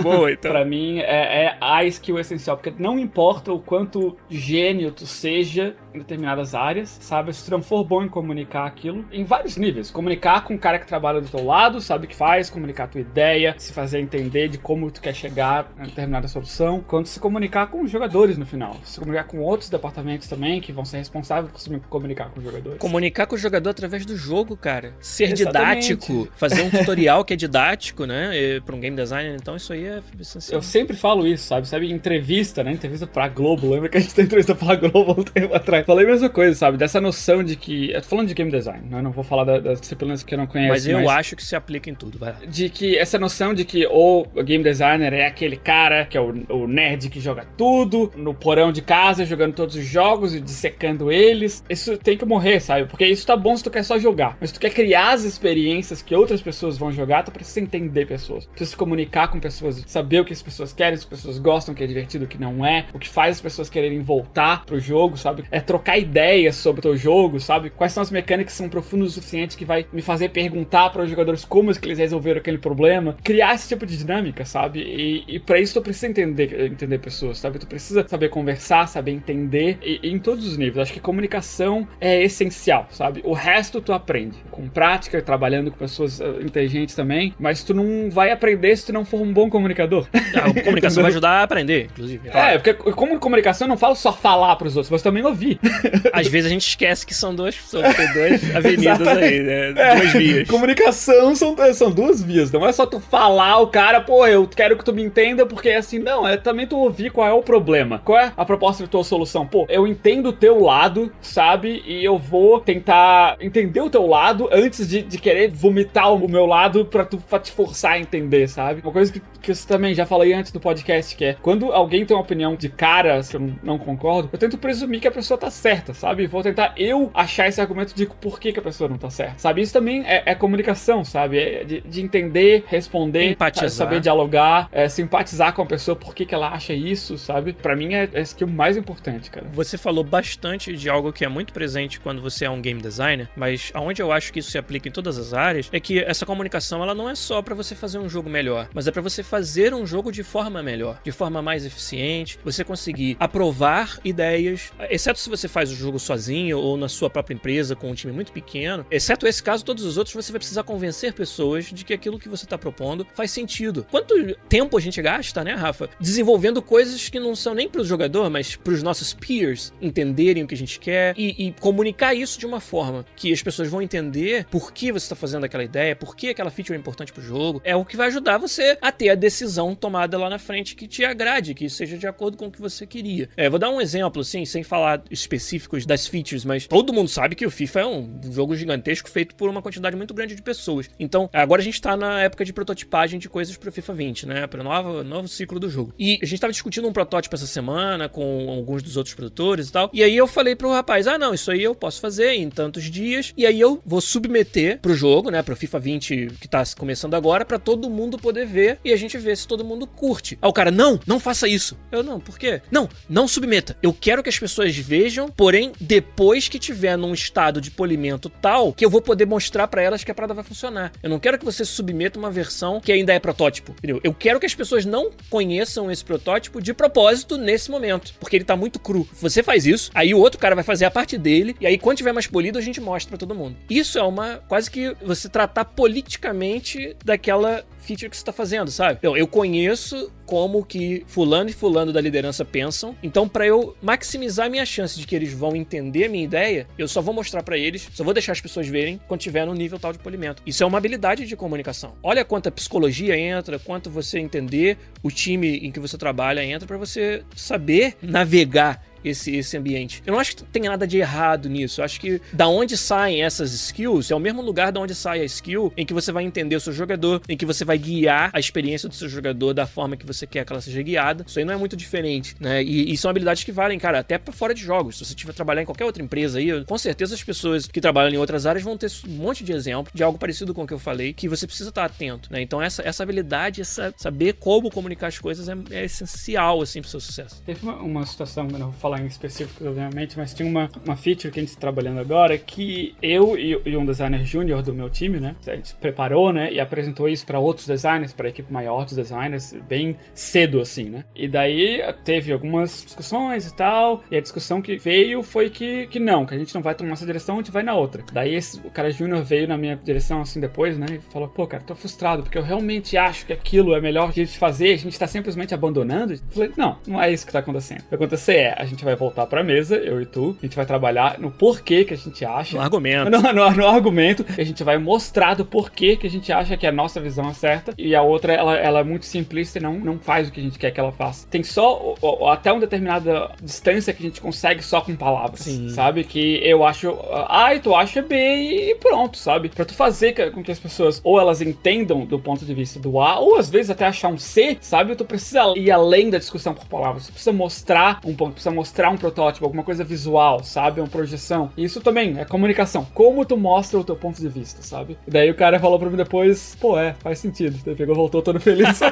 Boa, então. pra mim, é, é a skill essencial, porque não importa o quanto gênio tu seja em determinadas áreas, sabe? Se tu não for bom em comunicar aquilo, em vários níveis. Comunicar com o cara que trabalha do teu lado, sabe o que faz, comunicar a tua ideia, se fazer entender de como tu quer chegar a determinada solução, quanto se comunicar com os jogadores no final. Se comunicar com outros departamentos também, que vão ser responsáveis por comunicar com os jogadores. Comunicar com o jogador através do jogo, cara. Ser Exatamente. didático, fazer um tutorial que é didático, né? Para um game designer, então isso aí é essencial. Eu sempre falo isso, sabe? Sabe, entrevista, né? Entrevista pra Globo. Lembra que a gente tem entrevista pra Globo um tempo atrás? Falei a mesma coisa, sabe? Dessa noção de que. Eu tô falando de game design, né? Não vou falar das disciplinas que eu não conheço. Mas eu mas... acho que se aplica em tudo, vai. De que essa noção de que o game designer é aquele cara que é o, o nerd que joga tudo, no porão de casa, jogando todos os jogos e dissecando eles. Isso tem que morrer, sabe? Porque isso tá bom se tu quer só jogar. Mas se tu quer criar as experiências que outras pessoas vão jogar, tu precisa entender pessoas. Precisa se comunicar com pessoas, saber o que as pessoas querem, se as pessoas gostam, o que é divertido, o que não é, o que faz as pessoas quererem voltar pro jogo, sabe? É trocar ideias sobre o teu jogo, sabe? Quais são as mecânicas que são profundas o suficiente que vai me fazer perguntar para os jogadores como é que eles resolveram aquele problema. Criar esse tipo de dinâmica, sabe? E, e para isso tu precisa entender, entender pessoas, sabe? Tu precisa saber conversar, saber entender e, e em todos os níveis. Acho que comunicação é essencial, sabe? O resto tu aprende. Com prática, trabalhando com pessoas uh, inteligentes também. Mas tu não vai aprender se tu não for um bom comunicador. A comunicação vai ajudar a aprender, inclusive. É, porque como comunicação eu não falo só falar pros outros, mas também ouvir. Às vezes a gente esquece que são duas, são duas avenidas aí, né? É, duas vias. Comunicação são, são duas vias. Não é só tu falar o cara, pô, eu quero que tu me entenda, porque é assim, não, é também tu ouvir qual é o problema. Qual é a proposta de tua solução? Pô, eu entendo o teu lado, sabe? E eu vou tentar entender o teu lado antes de, de querer vomitar o meu lado pra tu pra te forçar a entender, sabe? Uma coisa que, que eu também já falei antes do podcast, que é quando alguém tem uma opinião de cara que eu não, concordo, eu tento presumir que a pessoa tá certa, sabe? Vou tentar eu achar esse argumento de por que, que a pessoa não tá certa, sabe? Isso também é, é comunicação, sabe? É de, de, entender, responder, Empatizar. saber dialogar, é, simpatizar com a pessoa, por que, que ela acha isso, sabe? Pra mim é, é esse o mais importante, cara. Você falou bastante de algo que é muito presente quando você é um game designer, mas aonde eu acho que isso se aplica em todas as áreas é que essa comunicação ela não é só para você fazer um jogo melhor, mas é para você fazer um jogo de forma melhor, de forma mais eficiente, você conseguir aprovar ideias, exceto se você faz o jogo sozinho ou na sua própria empresa com um time muito pequeno, exceto esse caso, todos os outros você vai precisar convencer pessoas de que aquilo que você está propondo faz sentido. Quanto tempo a gente gasta, né, Rafa, desenvolvendo coisas que não são nem para o jogador, mas para os nossos peers entenderem o que a gente quer e, e, comunicar isso de uma forma que as pessoas vão entender por que você está fazendo aquela ideia, por que aquela feature é importante para o jogo, é o que vai ajudar você a ter a decisão tomada lá na frente que te agrade, que seja de acordo com o que você queria. É, vou dar um exemplo, assim, sem falar específicos das features, mas todo mundo sabe que o FIFA é um jogo gigantesco feito por uma quantidade muito grande de pessoas. Então, agora a gente tá na época de prototipagem de coisas pro FIFA 20, né? Para novo, novo ciclo do jogo. E a gente tava discutindo um protótipo essa semana com alguns dos outros produtores e tal. E aí eu falei pro rapaz: "Ah, não, isso aí eu posso fazer em tantos dias". E aí eu vou submeter pro jogo, né, pro FIFA 20 que tá começando agora para todo mundo poder ver e a gente ver se todo mundo curte. Aí o cara: "Não, não faça isso". Eu: "Não, por quê?". "Não, não submeta. Eu quero que as pessoas vejam, porém depois que tiver num estado de polimento tal que eu vou poder mostrar para elas que a parada vai funcionar. Eu não quero que você submeta uma versão que ainda é protótipo, entendeu? Eu quero que as pessoas não conheçam esse protótipo de propósito nesse momento, porque ele tá muito cru. Você faz isso, aí o outro cara vai fazer a parte dele, e aí quando tiver mais polido a gente mostra para todo mundo. Isso é uma quase que você tratar politicamente daquela feature que você está fazendo, sabe? Então, eu conheço como que fulano e fulano da liderança pensam, então para eu maximizar minha chance de que eles vão entender a minha ideia, eu só vou mostrar para eles, só vou deixar as pessoas verem quando tiver no nível tal de polimento. Isso é uma habilidade de comunicação. Olha quanta psicologia entra, quanto você entender o time em que você trabalha entra para você saber navegar esse, esse ambiente. Eu não acho que tenha nada de errado nisso. Eu acho que da onde saem essas skills é o mesmo lugar da onde sai a skill em que você vai entender o seu jogador, em que você vai guiar a experiência do seu jogador da forma que você quer que ela seja guiada. Isso aí não é muito diferente, né? E, e são habilidades que valem, cara, até para fora de jogos. Se você tiver trabalhar em qualquer outra empresa aí, com certeza as pessoas que trabalham em outras áreas vão ter um monte de exemplo de algo parecido com o que eu falei, que você precisa estar atento, né? Então essa, essa habilidade, essa, saber como comunicar as coisas é, é essencial, assim, pro seu sucesso. Teve uma, uma situação, não vou falar em específico, obviamente, mas tinha uma, uma feature que a gente está trabalhando agora que eu e, e um designer júnior do meu time, né? A gente preparou, né? E apresentou isso para outros designers, para a equipe maior dos designers, bem cedo, assim, né? E daí teve algumas discussões e tal, e a discussão que veio foi que, que não, que a gente não vai tomar essa direção, a gente vai na outra. Daí esse, o cara júnior veio na minha direção, assim, depois, né? E falou, pô, cara, tô frustrado, porque eu realmente acho que aquilo é melhor que a gente fazer, a gente tá simplesmente abandonando. Eu falei, não, não é isso que tá acontecendo. O que acontecer é, a gente vai voltar pra mesa, eu e tu, a gente vai trabalhar no porquê que a gente acha. No argumento. No, no, no argumento, a gente vai mostrar do porquê que a gente acha que a nossa visão é certa e a outra, ela, ela é muito simplista e não, não faz o que a gente quer que ela faça. Tem só ó, até uma determinada distância que a gente consegue só com palavras, Sim. sabe? Que eu acho A e tu acha B e pronto, sabe? Pra tu fazer com que as pessoas ou elas entendam do ponto de vista do A, ou às vezes até achar um C, sabe? Tu precisa ir além da discussão por palavras. Tu precisa mostrar um ponto, precisa mostrar um protótipo, alguma coisa visual, sabe? Uma projeção. Isso também é comunicação. Como tu mostra o teu ponto de vista, sabe? E daí o cara falou pra mim depois, pô, é, faz sentido. Daí pegou, voltou todo feliz.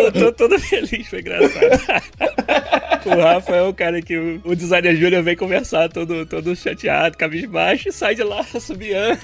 Tô todo feliz, foi engraçado. o Rafa é o cara que o, o designer júnior vem conversar todo, todo chateado, cabisbaixo, e sai de lá subiando.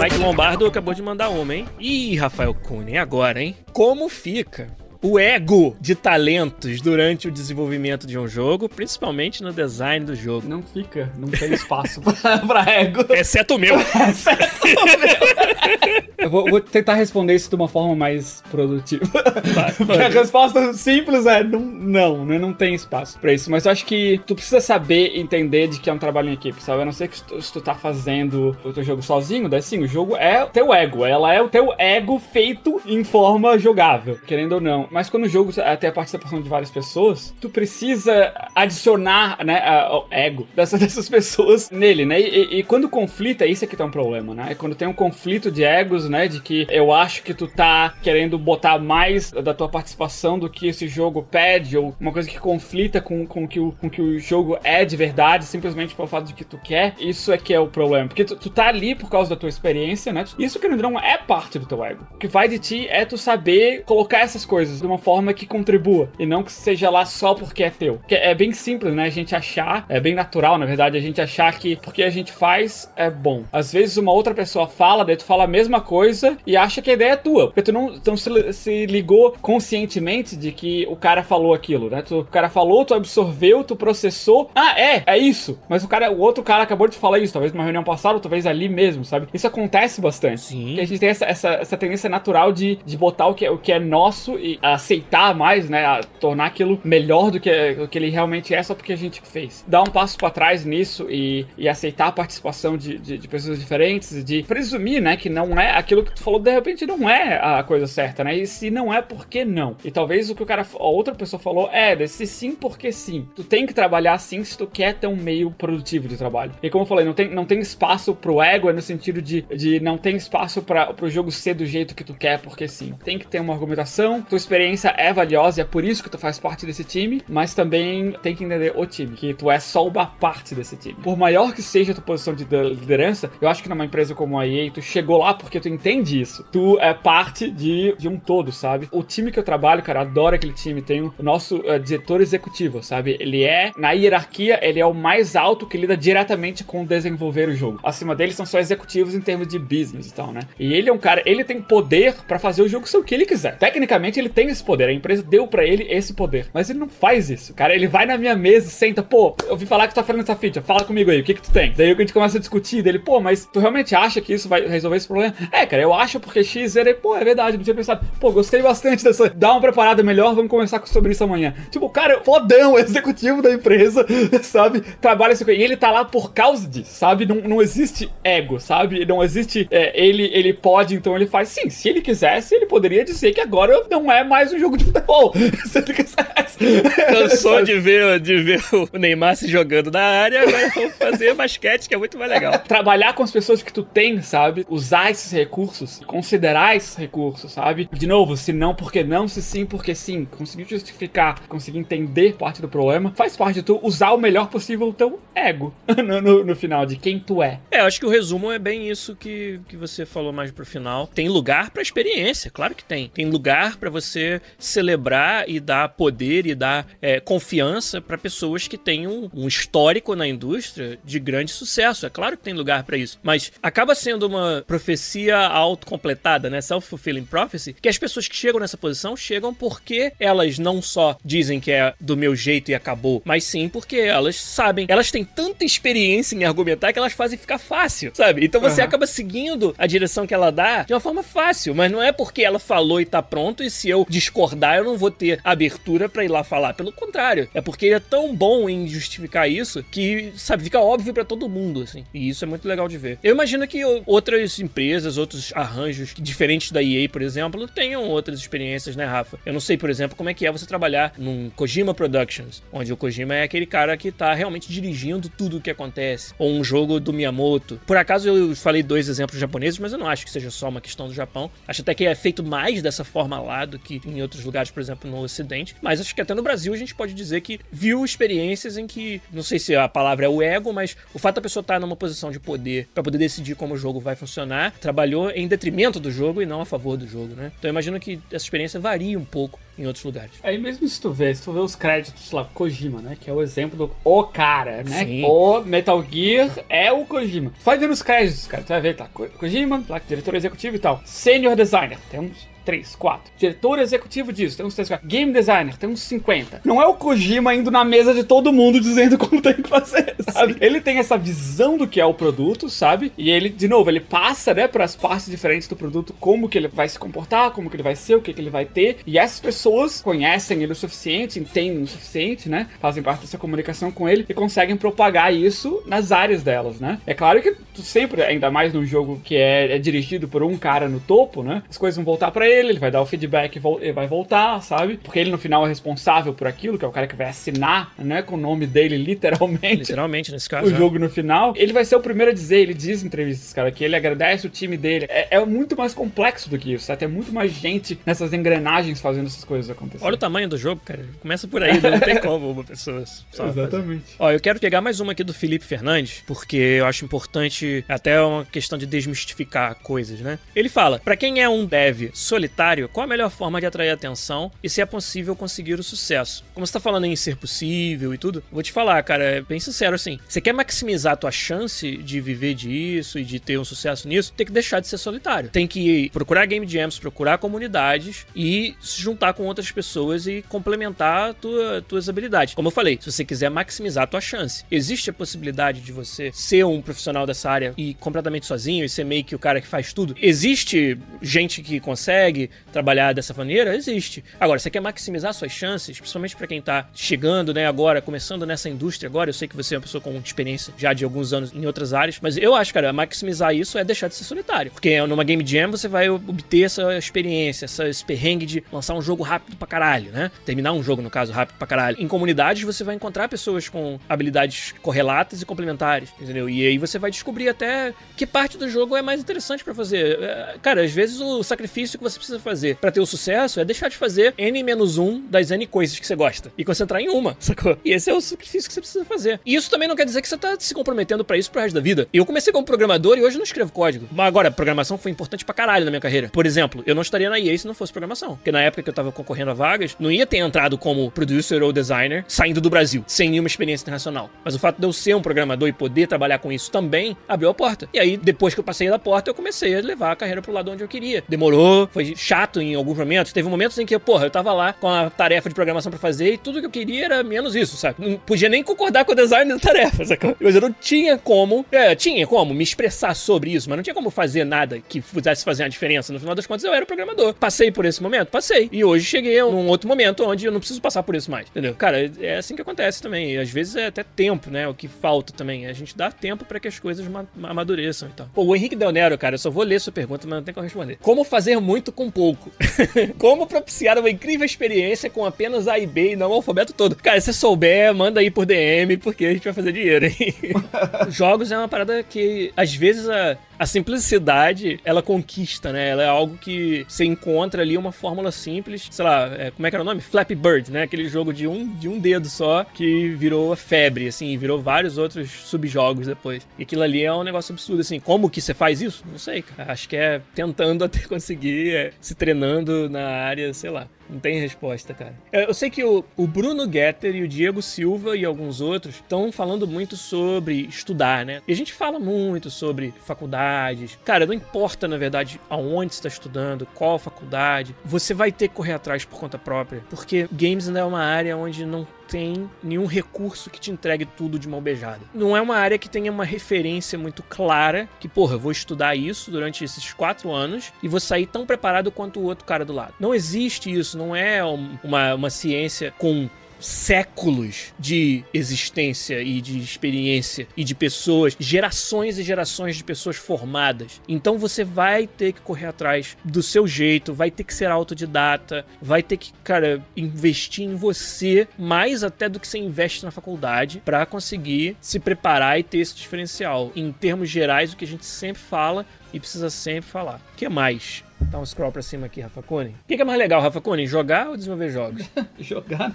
Mike Lombardo acabou de mandar uma, hein? Ih, Rafael Cunha, agora, hein? Como fica o ego de talentos durante o desenvolvimento de um jogo, principalmente no design do jogo. Não fica, não tem espaço pra, pra ego. Exceto o meu. Exceto o meu. Eu vou, vou, tentar responder isso de uma forma mais produtiva. Vai, a resposta simples é não, não, né? Não tem espaço pra isso. Mas eu acho que tu precisa saber entender de que é um trabalho em equipe, sabe? A não ser que tu, se tu tá fazendo o teu jogo sozinho, daí sim, o jogo é o teu ego. Ela é o teu ego feito em forma jogável, querendo ou não. Mas quando o jogo tem a participação de várias pessoas, tu precisa adicionar, né, o ego dessas, dessas pessoas nele, né? E, e, quando conflita, isso é que tá um problema, né? É quando tem um conflito de egos, né? De que eu acho que tu tá querendo botar mais da tua participação do que esse jogo pede, ou uma coisa que conflita com, com, que, o, com que o jogo é de verdade, simplesmente pelo fato de que tu quer, isso é que é o problema. Porque tu, tu tá ali por causa da tua experiência, né? Isso, que não é parte do teu ego. O que vai de ti é tu saber colocar essas coisas de uma forma que contribua e não que seja lá só porque é teu. Que é bem simples, né? A gente achar, é bem natural, na verdade, a gente achar que porque a gente faz é bom. Às vezes uma outra pessoa fala, daí tu fala a mesma coisa e acha que a ideia é tua, porque tu não, tu não se, se, ligou conscientemente de que o cara falou aquilo, né? Tu, o cara falou, tu absorveu, tu processou. Ah, é, é isso. Mas o cara, o outro cara acabou de falar isso, talvez numa reunião passada, talvez ali mesmo, sabe? Isso acontece bastante. Sim. Porque a gente tem essa, essa, essa tendência natural de, de botar o que, é, o que é nosso e aceitar mais, né? A tornar aquilo melhor do que, o que ele realmente é só porque a gente fez. Dar um passo para trás nisso e, e aceitar a participação de, de, de, pessoas diferentes, de presumir, né? Que não é aquilo que tu falou, de repente não é a coisa certa, né? E se não é, por que não? E talvez o que o cara, a outra pessoa falou é desse sim porque sim. Tu tem que trabalhar assim se tu quer ter um meio produtivo de trabalho. E como eu falei, não tem, não tem espaço pro ego, é no sentido de, de não tem espaço para pro jogo ser do jeito que tu quer, porque sim. Tem que ter uma argumentação, tua experiência é valiosa e é por isso que tu faz parte desse time, mas também tem que entender o time, que tu é só uma parte desse time. Por maior que seja a tua posição de liderança, eu acho que numa empresa como a EA, tu chegou lá porque tu entende isso. Tu é parte de, de um todo, sabe? O time que eu trabalho, cara, adoro aquele time. Tem o nosso uh, diretor executivo, sabe? Ele é, na hierarquia, ele é o mais alto que lida diretamente com desenvolver o jogo. Acima dele são só executivos em termos de business e tal, né? E ele é um cara, ele tem poder para fazer o jogo ser o que ele quiser. Tecnicamente, ele tem esse poder. A empresa deu para ele esse poder. Mas ele não faz isso. Cara, ele vai na minha mesa senta, pô, eu ouvi falar que tu tá fazendo essa feature, fala comigo aí, o que que tu tem? Daí a gente começa a discutir dele, pô, mas tu realmente acha que isso vai resolver esse problema? É, cara, eu acho porque X era, pô, é verdade, não tinha pensado. Pô, gostei bastante dessa. Dá uma preparada melhor, vamos conversar sobre isso amanhã. Tipo, cara, fodão, executivo da empresa, sabe? Trabalha isso E ele tá lá por causa disso, sabe? Não, não existe ego, sabe? Não existe. É, ele, ele pode, então ele faz. Sim, se ele quisesse, ele poderia dizer que agora não é mais um jogo de futebol. Se ele quisesse. Cansou de ver, de ver o Neymar se jogando na área, agora vamos fazer basquete, que é muito mais legal. Trabalhar com as pessoas que tu tem, sabe? Usar esses recursos, considerar esses recursos, sabe? De novo, se não, porque não, se sim, porque sim. Conseguir justificar, conseguir entender parte do problema, faz parte de tu usar o melhor possível o teu ego no, no, no, final, de quem tu é. É, eu acho que o resumo é bem isso que, que você falou mais pro final. Tem lugar pra experiência, claro que tem. Tem lugar para você celebrar e dar poder e dar é, confiança para pessoas que têm um, um, histórico na indústria de grande sucesso. É claro que tem lugar para isso, mas acaba sendo uma profecia autocompletada, né? Self-fulfilling prophecy, que as pessoas que chegam nessa posição chegam porque elas não só dizem que é do meu jeito e acabou, mas sim porque elas sabem, elas têm tanta experiência em argumentar que elas fazem ficar fácil, sabe? Então você uhum. acaba seguindo a direção que ela dá de uma forma fácil, mas não é porque ela falou e tá pronto e se eu discordar eu não vou ter abertura para ir lá falar. Pelo contrário, é porque ele é tão bom em justificar isso que, sabe, fica óbvio para todo mundo, assim. E isso é muito legal de ver. Eu imagino que outras empresas, outros arranjos diferentes da EA, por exemplo, tenham outras experiências, né, Rafa? Eu não sei, por exemplo, como é que é você trabalhar num Kojima Productions, onde o Kojima é aquele cara que tá realmente dirigindo tudo o que acontece, ou um jogo do Miyamoto. Por acaso eu falei dois exemplos japoneses, mas eu não acho que seja só uma questão do Japão. Acho até que é feito mais dessa forma lá do que em outros lugares, por exemplo, no Ocidente. Mas acho que até no Brasil a gente pode dizer que viu experiências em que, não sei se a palavra é o ego, mas o fato da pessoa estar tá numa posição de poder para poder decidir como o jogo vai funcionar, trabalhou em detrimento do jogo e não a favor do jogo, né? Então eu imagino que essa experiência varia um pouco em outros lugares. Aí mesmo se tu vê, se tu vê os créditos lá, Kojima, né? Que é o exemplo do o cara, né? Sim. O Metal Gear é o Kojima. Tu vai ver nos créditos, cara, tu vai ver, tá, Ko- Kojima, lá, diretor executivo e tal. Senior designer, tem 3, 4. Diretor executivo disso, tem uns 3, 4. Game designer, tem uns 50. Não é o Kojima indo na mesa de todo mundo dizendo como tem que fazer, sabe? Ele tem essa visão do que é o produto, sabe? E ele, de novo, ele passa, né, para as partes diferentes do produto, como que ele vai se comportar, como que ele vai ser, o que que ele vai ter. E essas pessoas conhecem ele o suficiente, entendem o suficiente, né? Fazem parte dessa comunicação com ele e conseguem propagar isso nas áreas delas, né? É claro que tu sempre, ainda mais num jogo que é, é dirigido por um cara no topo, né? As coisas vão voltar pra ele, ele vai dar o feedback e ele vai voltar, sabe? Porque ele no final é responsável por aquilo, que é o cara que vai assinar, né? Com o nome dele, literalmente Literalmente, nesse caso. o né? jogo no final, ele vai ser o primeiro a dizer, ele diz em entrevistas, cara, que ele agradece o time dele. É, é muito mais complexo do que isso? Tem muito mais gente nessas engrenagens fazendo essas coisas acontecerem. Olha o tamanho do jogo, cara. Começa por aí, não tem como uma pessoa só fazer. Exatamente. Ó, eu quero pegar mais uma aqui do Felipe Fernandes, porque eu acho importante até uma questão de desmistificar coisas, né? Ele fala: "Pra quem é um dev solitário, qual a melhor forma de atrair atenção e se é possível conseguir o sucesso?" Como você tá falando em ser possível e tudo, vou te falar, cara, é bem sincero assim. Você quer maximizar a tua chance de viver disso e de ter um sucesso nisso, tem que deixar de ser solitário. Tem que procurar game jams, procurar comunidades e se juntar com outras pessoas e complementar tua, tuas habilidades. Como eu falei, se você quiser maximizar a tua chance, existe a possibilidade de você ser um profissional dessa área e completamente sozinho e ser meio que o cara que faz tudo. Existe gente que consegue trabalhar dessa maneira? Existe. Agora, você quer maximizar suas chances, principalmente pra quem tá chegando, né, agora, começando nessa indústria agora. Eu sei que você é uma pessoa com experiência já de alguns anos em outras áreas, mas eu acho, cara, maximizar isso é deixar de ser solitário. Porque numa Game Jam você vai obter essa experiência, essa, esse perrengue de lançar um jogo rápido pra caralho, né? Terminar um jogo, no caso, rápido pra caralho. Em comunidades você vai encontrar pessoas com habilidades correlatas e complementares, entendeu? E aí você vai descobrir até que parte do jogo é mais interessante pra fazer. É, Cara, às vezes o sacrifício que você precisa fazer pra ter o sucesso é deixar de fazer N-1 das N coisas que você gosta e concentrar em uma, sacou? E esse é o sacrifício que você precisa fazer. E isso também não quer dizer que você tá se comprometendo pra isso pro resto da vida. Eu comecei como programador e hoje não escrevo código. Mas agora, programação foi importante pra caralho na minha carreira. Por exemplo, eu não estaria na EA se não fosse programação. Porque na época que eu tava concorrendo a vagas, não ia ter entrado como producer ou designer saindo do Brasil, sem nenhuma experiência internacional. Mas o fato de eu ser um programador e poder trabalhar com isso também abriu a porta. E aí, depois que eu passei da porta, eu comecei a levar a carreira pro lado onde eu queria. Demorou, foi chato em alguns momentos. Teve momentos em que, porra, eu tava lá com a tarefa de programação pra fazer e tudo que eu queria era menos isso, sabe? Não podia nem concordar com o design da tarefa, sacou? Mas eu não tinha como, é, tinha como me expressar sobre isso, mas não tinha como fazer nada que pudesse fazer uma diferença. No final das contas, eu era programador. Passei por esse momento? Passei. E hoje cheguei a um outro momento onde eu não preciso passar por isso mais, entendeu? Cara, é assim que acontece também. E às vezes é até tempo, né? O que falta também. A gente dá tempo pra que as coisas ma- ma- amadureçam e tal. Pô, o Henrique Del Nero, cara, eu só vou ler sua pergunta, mas não tem como responder. Como fazer muito com pouco? como propiciar uma incrível experiência com apenas A e B e não o alfabeto todo? Cara, se souber, manda aí por DM, porque a gente vai fazer dinheiro, hein? Jogos é uma parada que, às vezes, a, a simplicidade, ela conquista, né? Ela é algo que você encontra ali uma fórmula simples, sei lá, é, como é que era o nome? Flappy Bird, né? Aquele jogo de um, de um dedo só que virou a febre, assim, virou vários outros subjogos depois. E aquilo ali é um negócio absurdo, assim. Como que você faz isso? Não sei, cara. Acho que é tentando até conseguir, é, se treinando na área, sei lá. Não tem resposta, cara. Eu eu sei que o, o Bruno Getter e o Diego Silva e alguns outros estão falando muito sobre estudar, né? E a gente fala muito sobre faculdades. Cara, não importa, na verdade, aonde você está estudando, qual faculdade, você vai ter que correr atrás por conta própria. Porque games ainda é uma área onde não tem nenhum recurso que te entregue tudo de mão beijada. Não é uma área que tenha uma referência muito clara que, porra, eu vou estudar isso durante esses quatro anos e vou sair tão preparado quanto o outro cara do lado. Não existe isso, não é um- uma, uma ciência com séculos de existência e de experiência e de pessoas, gerações e gerações de pessoas formadas. Então você vai ter que correr atrás do seu jeito, vai ter que ser autodidata, vai ter que, cara, investir em você mais até do que você investe na faculdade para conseguir se preparar e ter esse diferencial. Em termos gerais, o que a gente sempre fala e precisa sempre falar. O que mais? Dá um scroll pra cima aqui, Rafa Cone. O que é mais legal, Rafa Cone? Jogar ou desenvolver jogos? Jogar, né?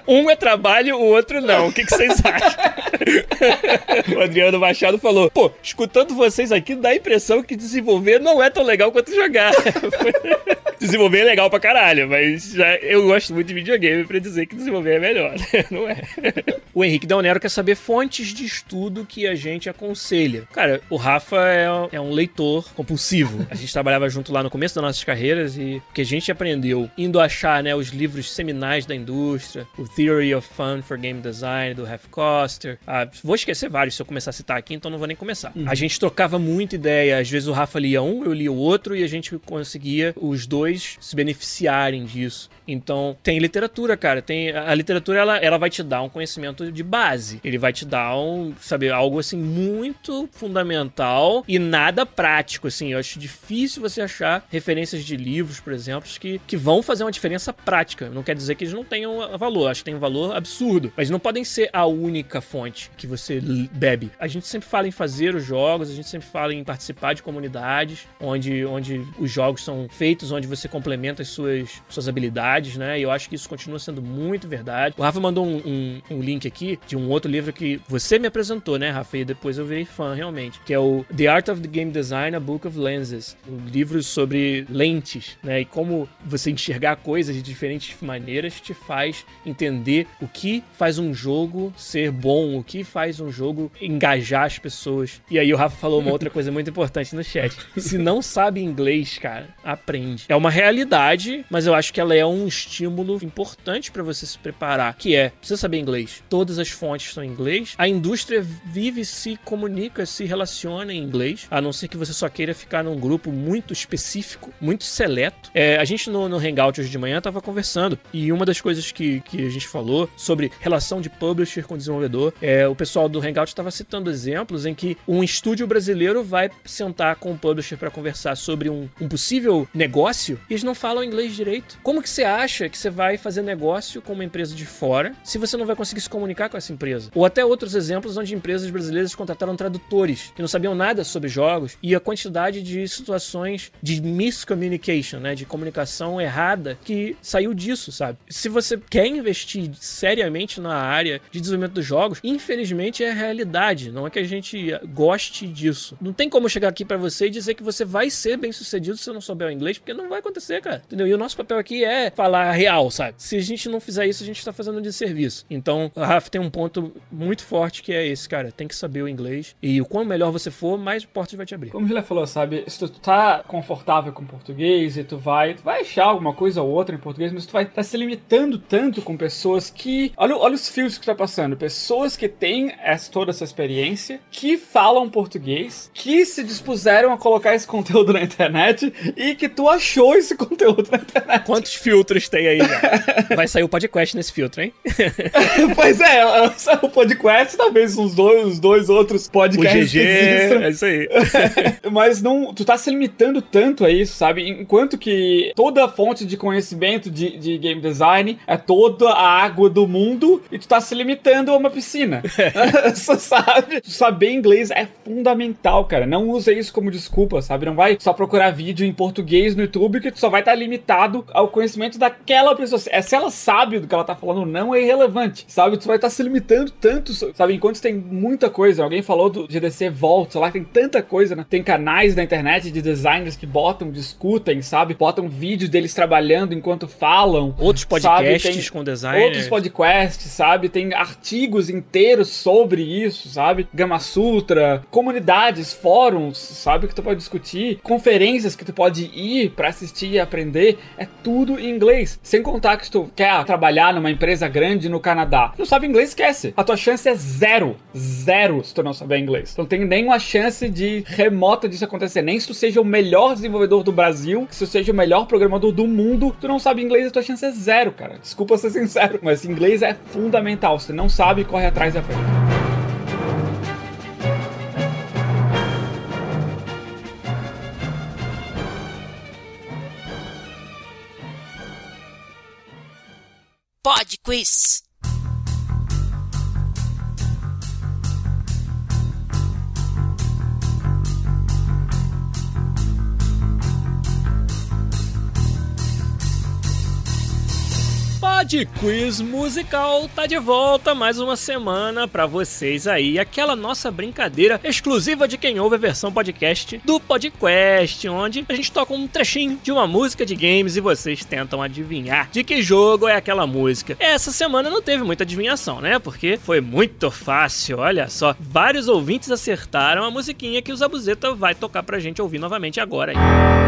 um é trabalho, o outro não. O que, que vocês acham? o Adriano Machado falou: pô, escutando vocês aqui, dá a impressão que desenvolver não é tão legal quanto jogar. desenvolver é legal pra caralho, mas já, eu gosto muito de videogame pra dizer que desenvolver é melhor, não é? o Henrique Nero quer saber fontes de estudo que a gente aconselha. Cara, o Rafa é, é um leitor compulsivo. A gente trabalhava junto lá no começo das nossas carreiras e o que a gente aprendeu indo achar né, os livros seminais da indústria, o Theory of Fun for Game Design, do Ralph Koster. Ah, vou esquecer vários se eu começar a citar aqui, então não vou nem começar. Uhum. A gente trocava muita ideia. Às vezes o Rafa lia um, eu lia o outro e a gente conseguia os dois se beneficiarem disso. Então, tem literatura, cara. Tem a literatura ela, ela vai te dar um conhecimento de base. Ele vai te dar um, sabe, algo assim muito fundamental e nada prático assim. Eu acho difícil você achar referências de livros, por exemplo, que, que vão fazer uma diferença prática. Não quer dizer que eles não tenham valor, acho que tem um valor absurdo, mas não podem ser a única fonte que você bebe. A gente sempre fala em fazer os jogos, a gente sempre fala em participar de comunidades onde, onde os jogos são feitos, onde você complementa as suas, suas habilidades né? E eu acho que isso continua sendo muito verdade. O Rafa mandou um, um, um, link aqui de um outro livro que você me apresentou, né, Rafa? E depois eu virei fã, realmente. Que é o The Art of the Game Design, A Book of Lenses. Um livro sobre lentes, né? E como você enxergar coisas de diferentes maneiras te faz entender o que faz um jogo ser bom, o que faz um jogo engajar as pessoas. E aí o Rafa falou uma outra coisa muito importante no chat. Se não sabe inglês, cara, aprende. É uma realidade, mas eu acho que ela é um estímulo importante para você se preparar, que é, precisa saber inglês. Todas as fontes são em inglês. A indústria vive, se comunica, se relaciona em inglês, a não ser que você só queira ficar num grupo muito específico, muito seleto. É, a gente no, no Hangout hoje de manhã estava conversando e uma das coisas que, que a gente falou sobre relação de publisher com desenvolvedor, é, o pessoal do Hangout estava citando exemplos em que um estúdio brasileiro vai sentar com o publisher para conversar sobre um, um possível negócio e eles não falam inglês direito. Como que você acha que você vai fazer negócio com uma empresa de fora se você não vai conseguir se comunicar com essa empresa? Ou até outros exemplos onde empresas brasileiras contrataram tradutores que não sabiam nada sobre jogos e a quantidade de situações de miscommunication, né, de comunicação errada que saiu disso, sabe? Se você quer investir seriamente na área de desenvolvimento dos jogos, infelizmente é a realidade, não é que a gente goste disso. Não tem como chegar aqui para você e dizer que você vai ser bem sucedido se não souber o inglês, porque não vai acontecer, cara. Entendeu? E o nosso papel aqui é falar real, sabe? Se a gente não fizer isso, a gente tá fazendo um desserviço. Então, a Rafa tem um ponto muito forte que é esse, cara. Tem que saber o inglês. E o quanto melhor você for, mais portas vai te abrir. Como o Gila falou, sabe? Se tu tá confortável com português e tu vai, tu vai achar alguma coisa ou outra em português, mas tu vai estar tá se limitando tanto com pessoas que. Olha, olha os fios que tu tá passando. Pessoas que têm essa, toda essa experiência, que falam português, que se dispuseram a colocar esse conteúdo na internet e que tu achou esse conteúdo na internet. Quantos filtros tem aí já. Vai sair o podcast nesse filtro, hein? pois é, o podcast, talvez uns dois, uns dois outros podcasts. O GG, é isso aí. Mas não, tu tá se limitando tanto a isso, sabe? Enquanto que toda fonte de conhecimento de, de game design é toda a água do mundo e tu tá se limitando a uma piscina. Você sabe? Saber inglês é fundamental, cara. Não use isso como desculpa, sabe? Não vai só procurar vídeo em português no YouTube que tu só vai estar tá limitado ao conhecimento da aquela pessoa. É, se ela sabe do que ela tá falando não, é irrelevante, sabe? Tu vai estar tá se limitando tanto, sabe? Enquanto tem muita coisa. Alguém falou do GDC Vault, lá tem tanta coisa, né? Tem canais na internet de designers que botam, discutem, sabe? Botam vídeos deles trabalhando enquanto falam. Outros podcasts com designers. Outros podcasts, sabe? Tem artigos inteiros sobre isso, sabe? Gama Sutra, comunidades, fóruns, sabe? Que tu pode discutir, conferências que tu pode ir para assistir e aprender. É tudo em inglês. Sem contar que se tu quer trabalhar numa empresa grande no Canadá, não sabe inglês, esquece. A tua chance é zero. Zero se tu não saber inglês. Tu não tem nenhuma chance de remota disso acontecer. Nem se tu seja o melhor desenvolvedor do Brasil, se tu seja o melhor programador do mundo, tu não sabe inglês, a tua chance é zero, cara. Desculpa ser sincero, mas inglês é fundamental. Se não sabe, corre atrás e aprende. Pod Quiz. Pod Quiz Musical tá de volta mais uma semana para vocês aí. Aquela nossa brincadeira exclusiva de quem ouve a versão podcast do Podcast, onde a gente toca um trechinho de uma música de games e vocês tentam adivinhar de que jogo é aquela música. Essa semana não teve muita adivinhação, né? Porque foi muito fácil, olha só. Vários ouvintes acertaram a musiquinha que o Zabuzeta vai tocar pra gente ouvir novamente agora aí.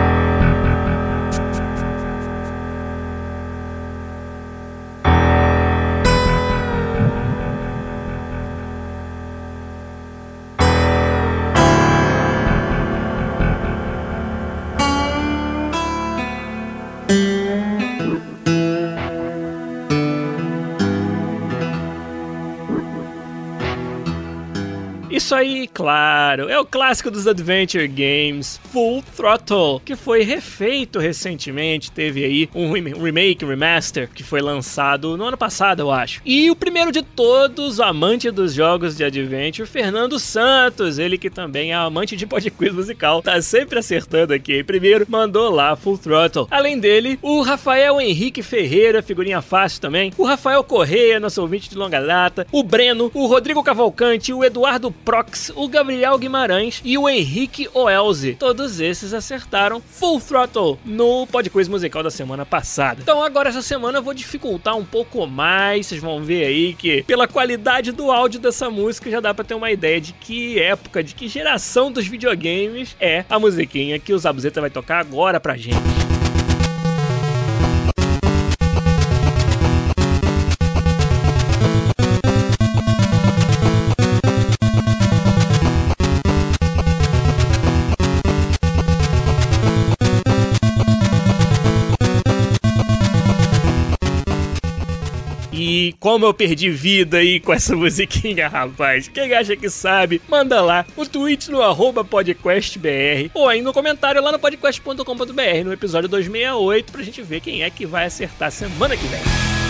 Isso aí, claro, é o clássico dos Adventure Games, Full Throttle, que foi refeito recentemente, teve aí um remake, um remaster, que foi lançado no ano passado, eu acho. E o primeiro de todos, o amante dos jogos de Adventure, Fernando Santos, ele que também é amante de podcast musical, tá sempre acertando aqui. Primeiro, mandou lá Full Throttle. Além dele, o Rafael Henrique Ferreira, figurinha fácil também, o Rafael Correia, nosso ouvinte de longa data, o Breno, o Rodrigo Cavalcante, o Eduardo Prox, o Gabriel Guimarães e o Henrique Oelze. Todos esses acertaram Full Throttle no Podquiz musical da semana passada. Então agora essa semana eu vou dificultar um pouco mais, vocês vão ver aí que pela qualidade do áudio dessa música já dá para ter uma ideia de que época, de que geração dos videogames é a musiquinha que o Zabuzeta vai tocar agora pra gente. Como eu perdi vida aí com essa musiquinha, rapaz. Quem acha que sabe, manda lá o tweet no arroba podcastbr ou aí no comentário lá no podcast.com.br no episódio 268 pra gente ver quem é que vai acertar semana que vem.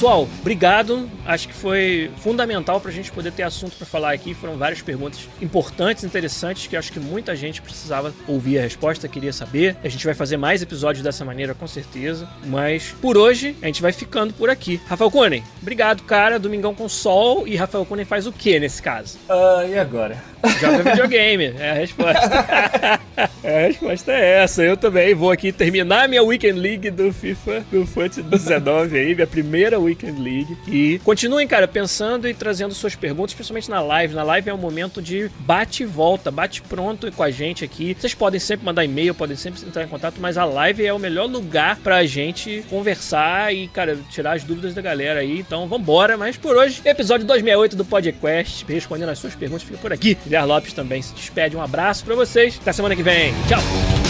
Pessoal, obrigado. Acho que foi fundamental para a gente poder ter assunto para falar aqui. Foram várias perguntas importantes, interessantes, que acho que muita gente precisava ouvir a resposta, queria saber. A gente vai fazer mais episódios dessa maneira, com certeza. Mas por hoje, a gente vai ficando por aqui. Rafael Kunen, obrigado, cara. Domingão com sol. E Rafael Kunen faz o que nesse caso? Uh, e agora? Joga videogame, é a resposta. a resposta é essa. Eu também vou aqui terminar minha Weekend League do FIFA, do FUT 19 aí, minha primeira Weekend League. E continuem, cara, pensando e trazendo suas perguntas, principalmente na live. Na live é um momento de bate e volta, bate pronto com a gente aqui. Vocês podem sempre mandar e-mail, podem sempre entrar em contato, mas a live é o melhor lugar pra gente conversar e, cara, tirar as dúvidas da galera aí. Então, vambora. Mas por hoje, episódio 268 do podcast, respondendo as suas perguntas, fica por aqui. Guilherme Lopes também se despede. Um abraço para vocês. Até semana que vem. Tchau.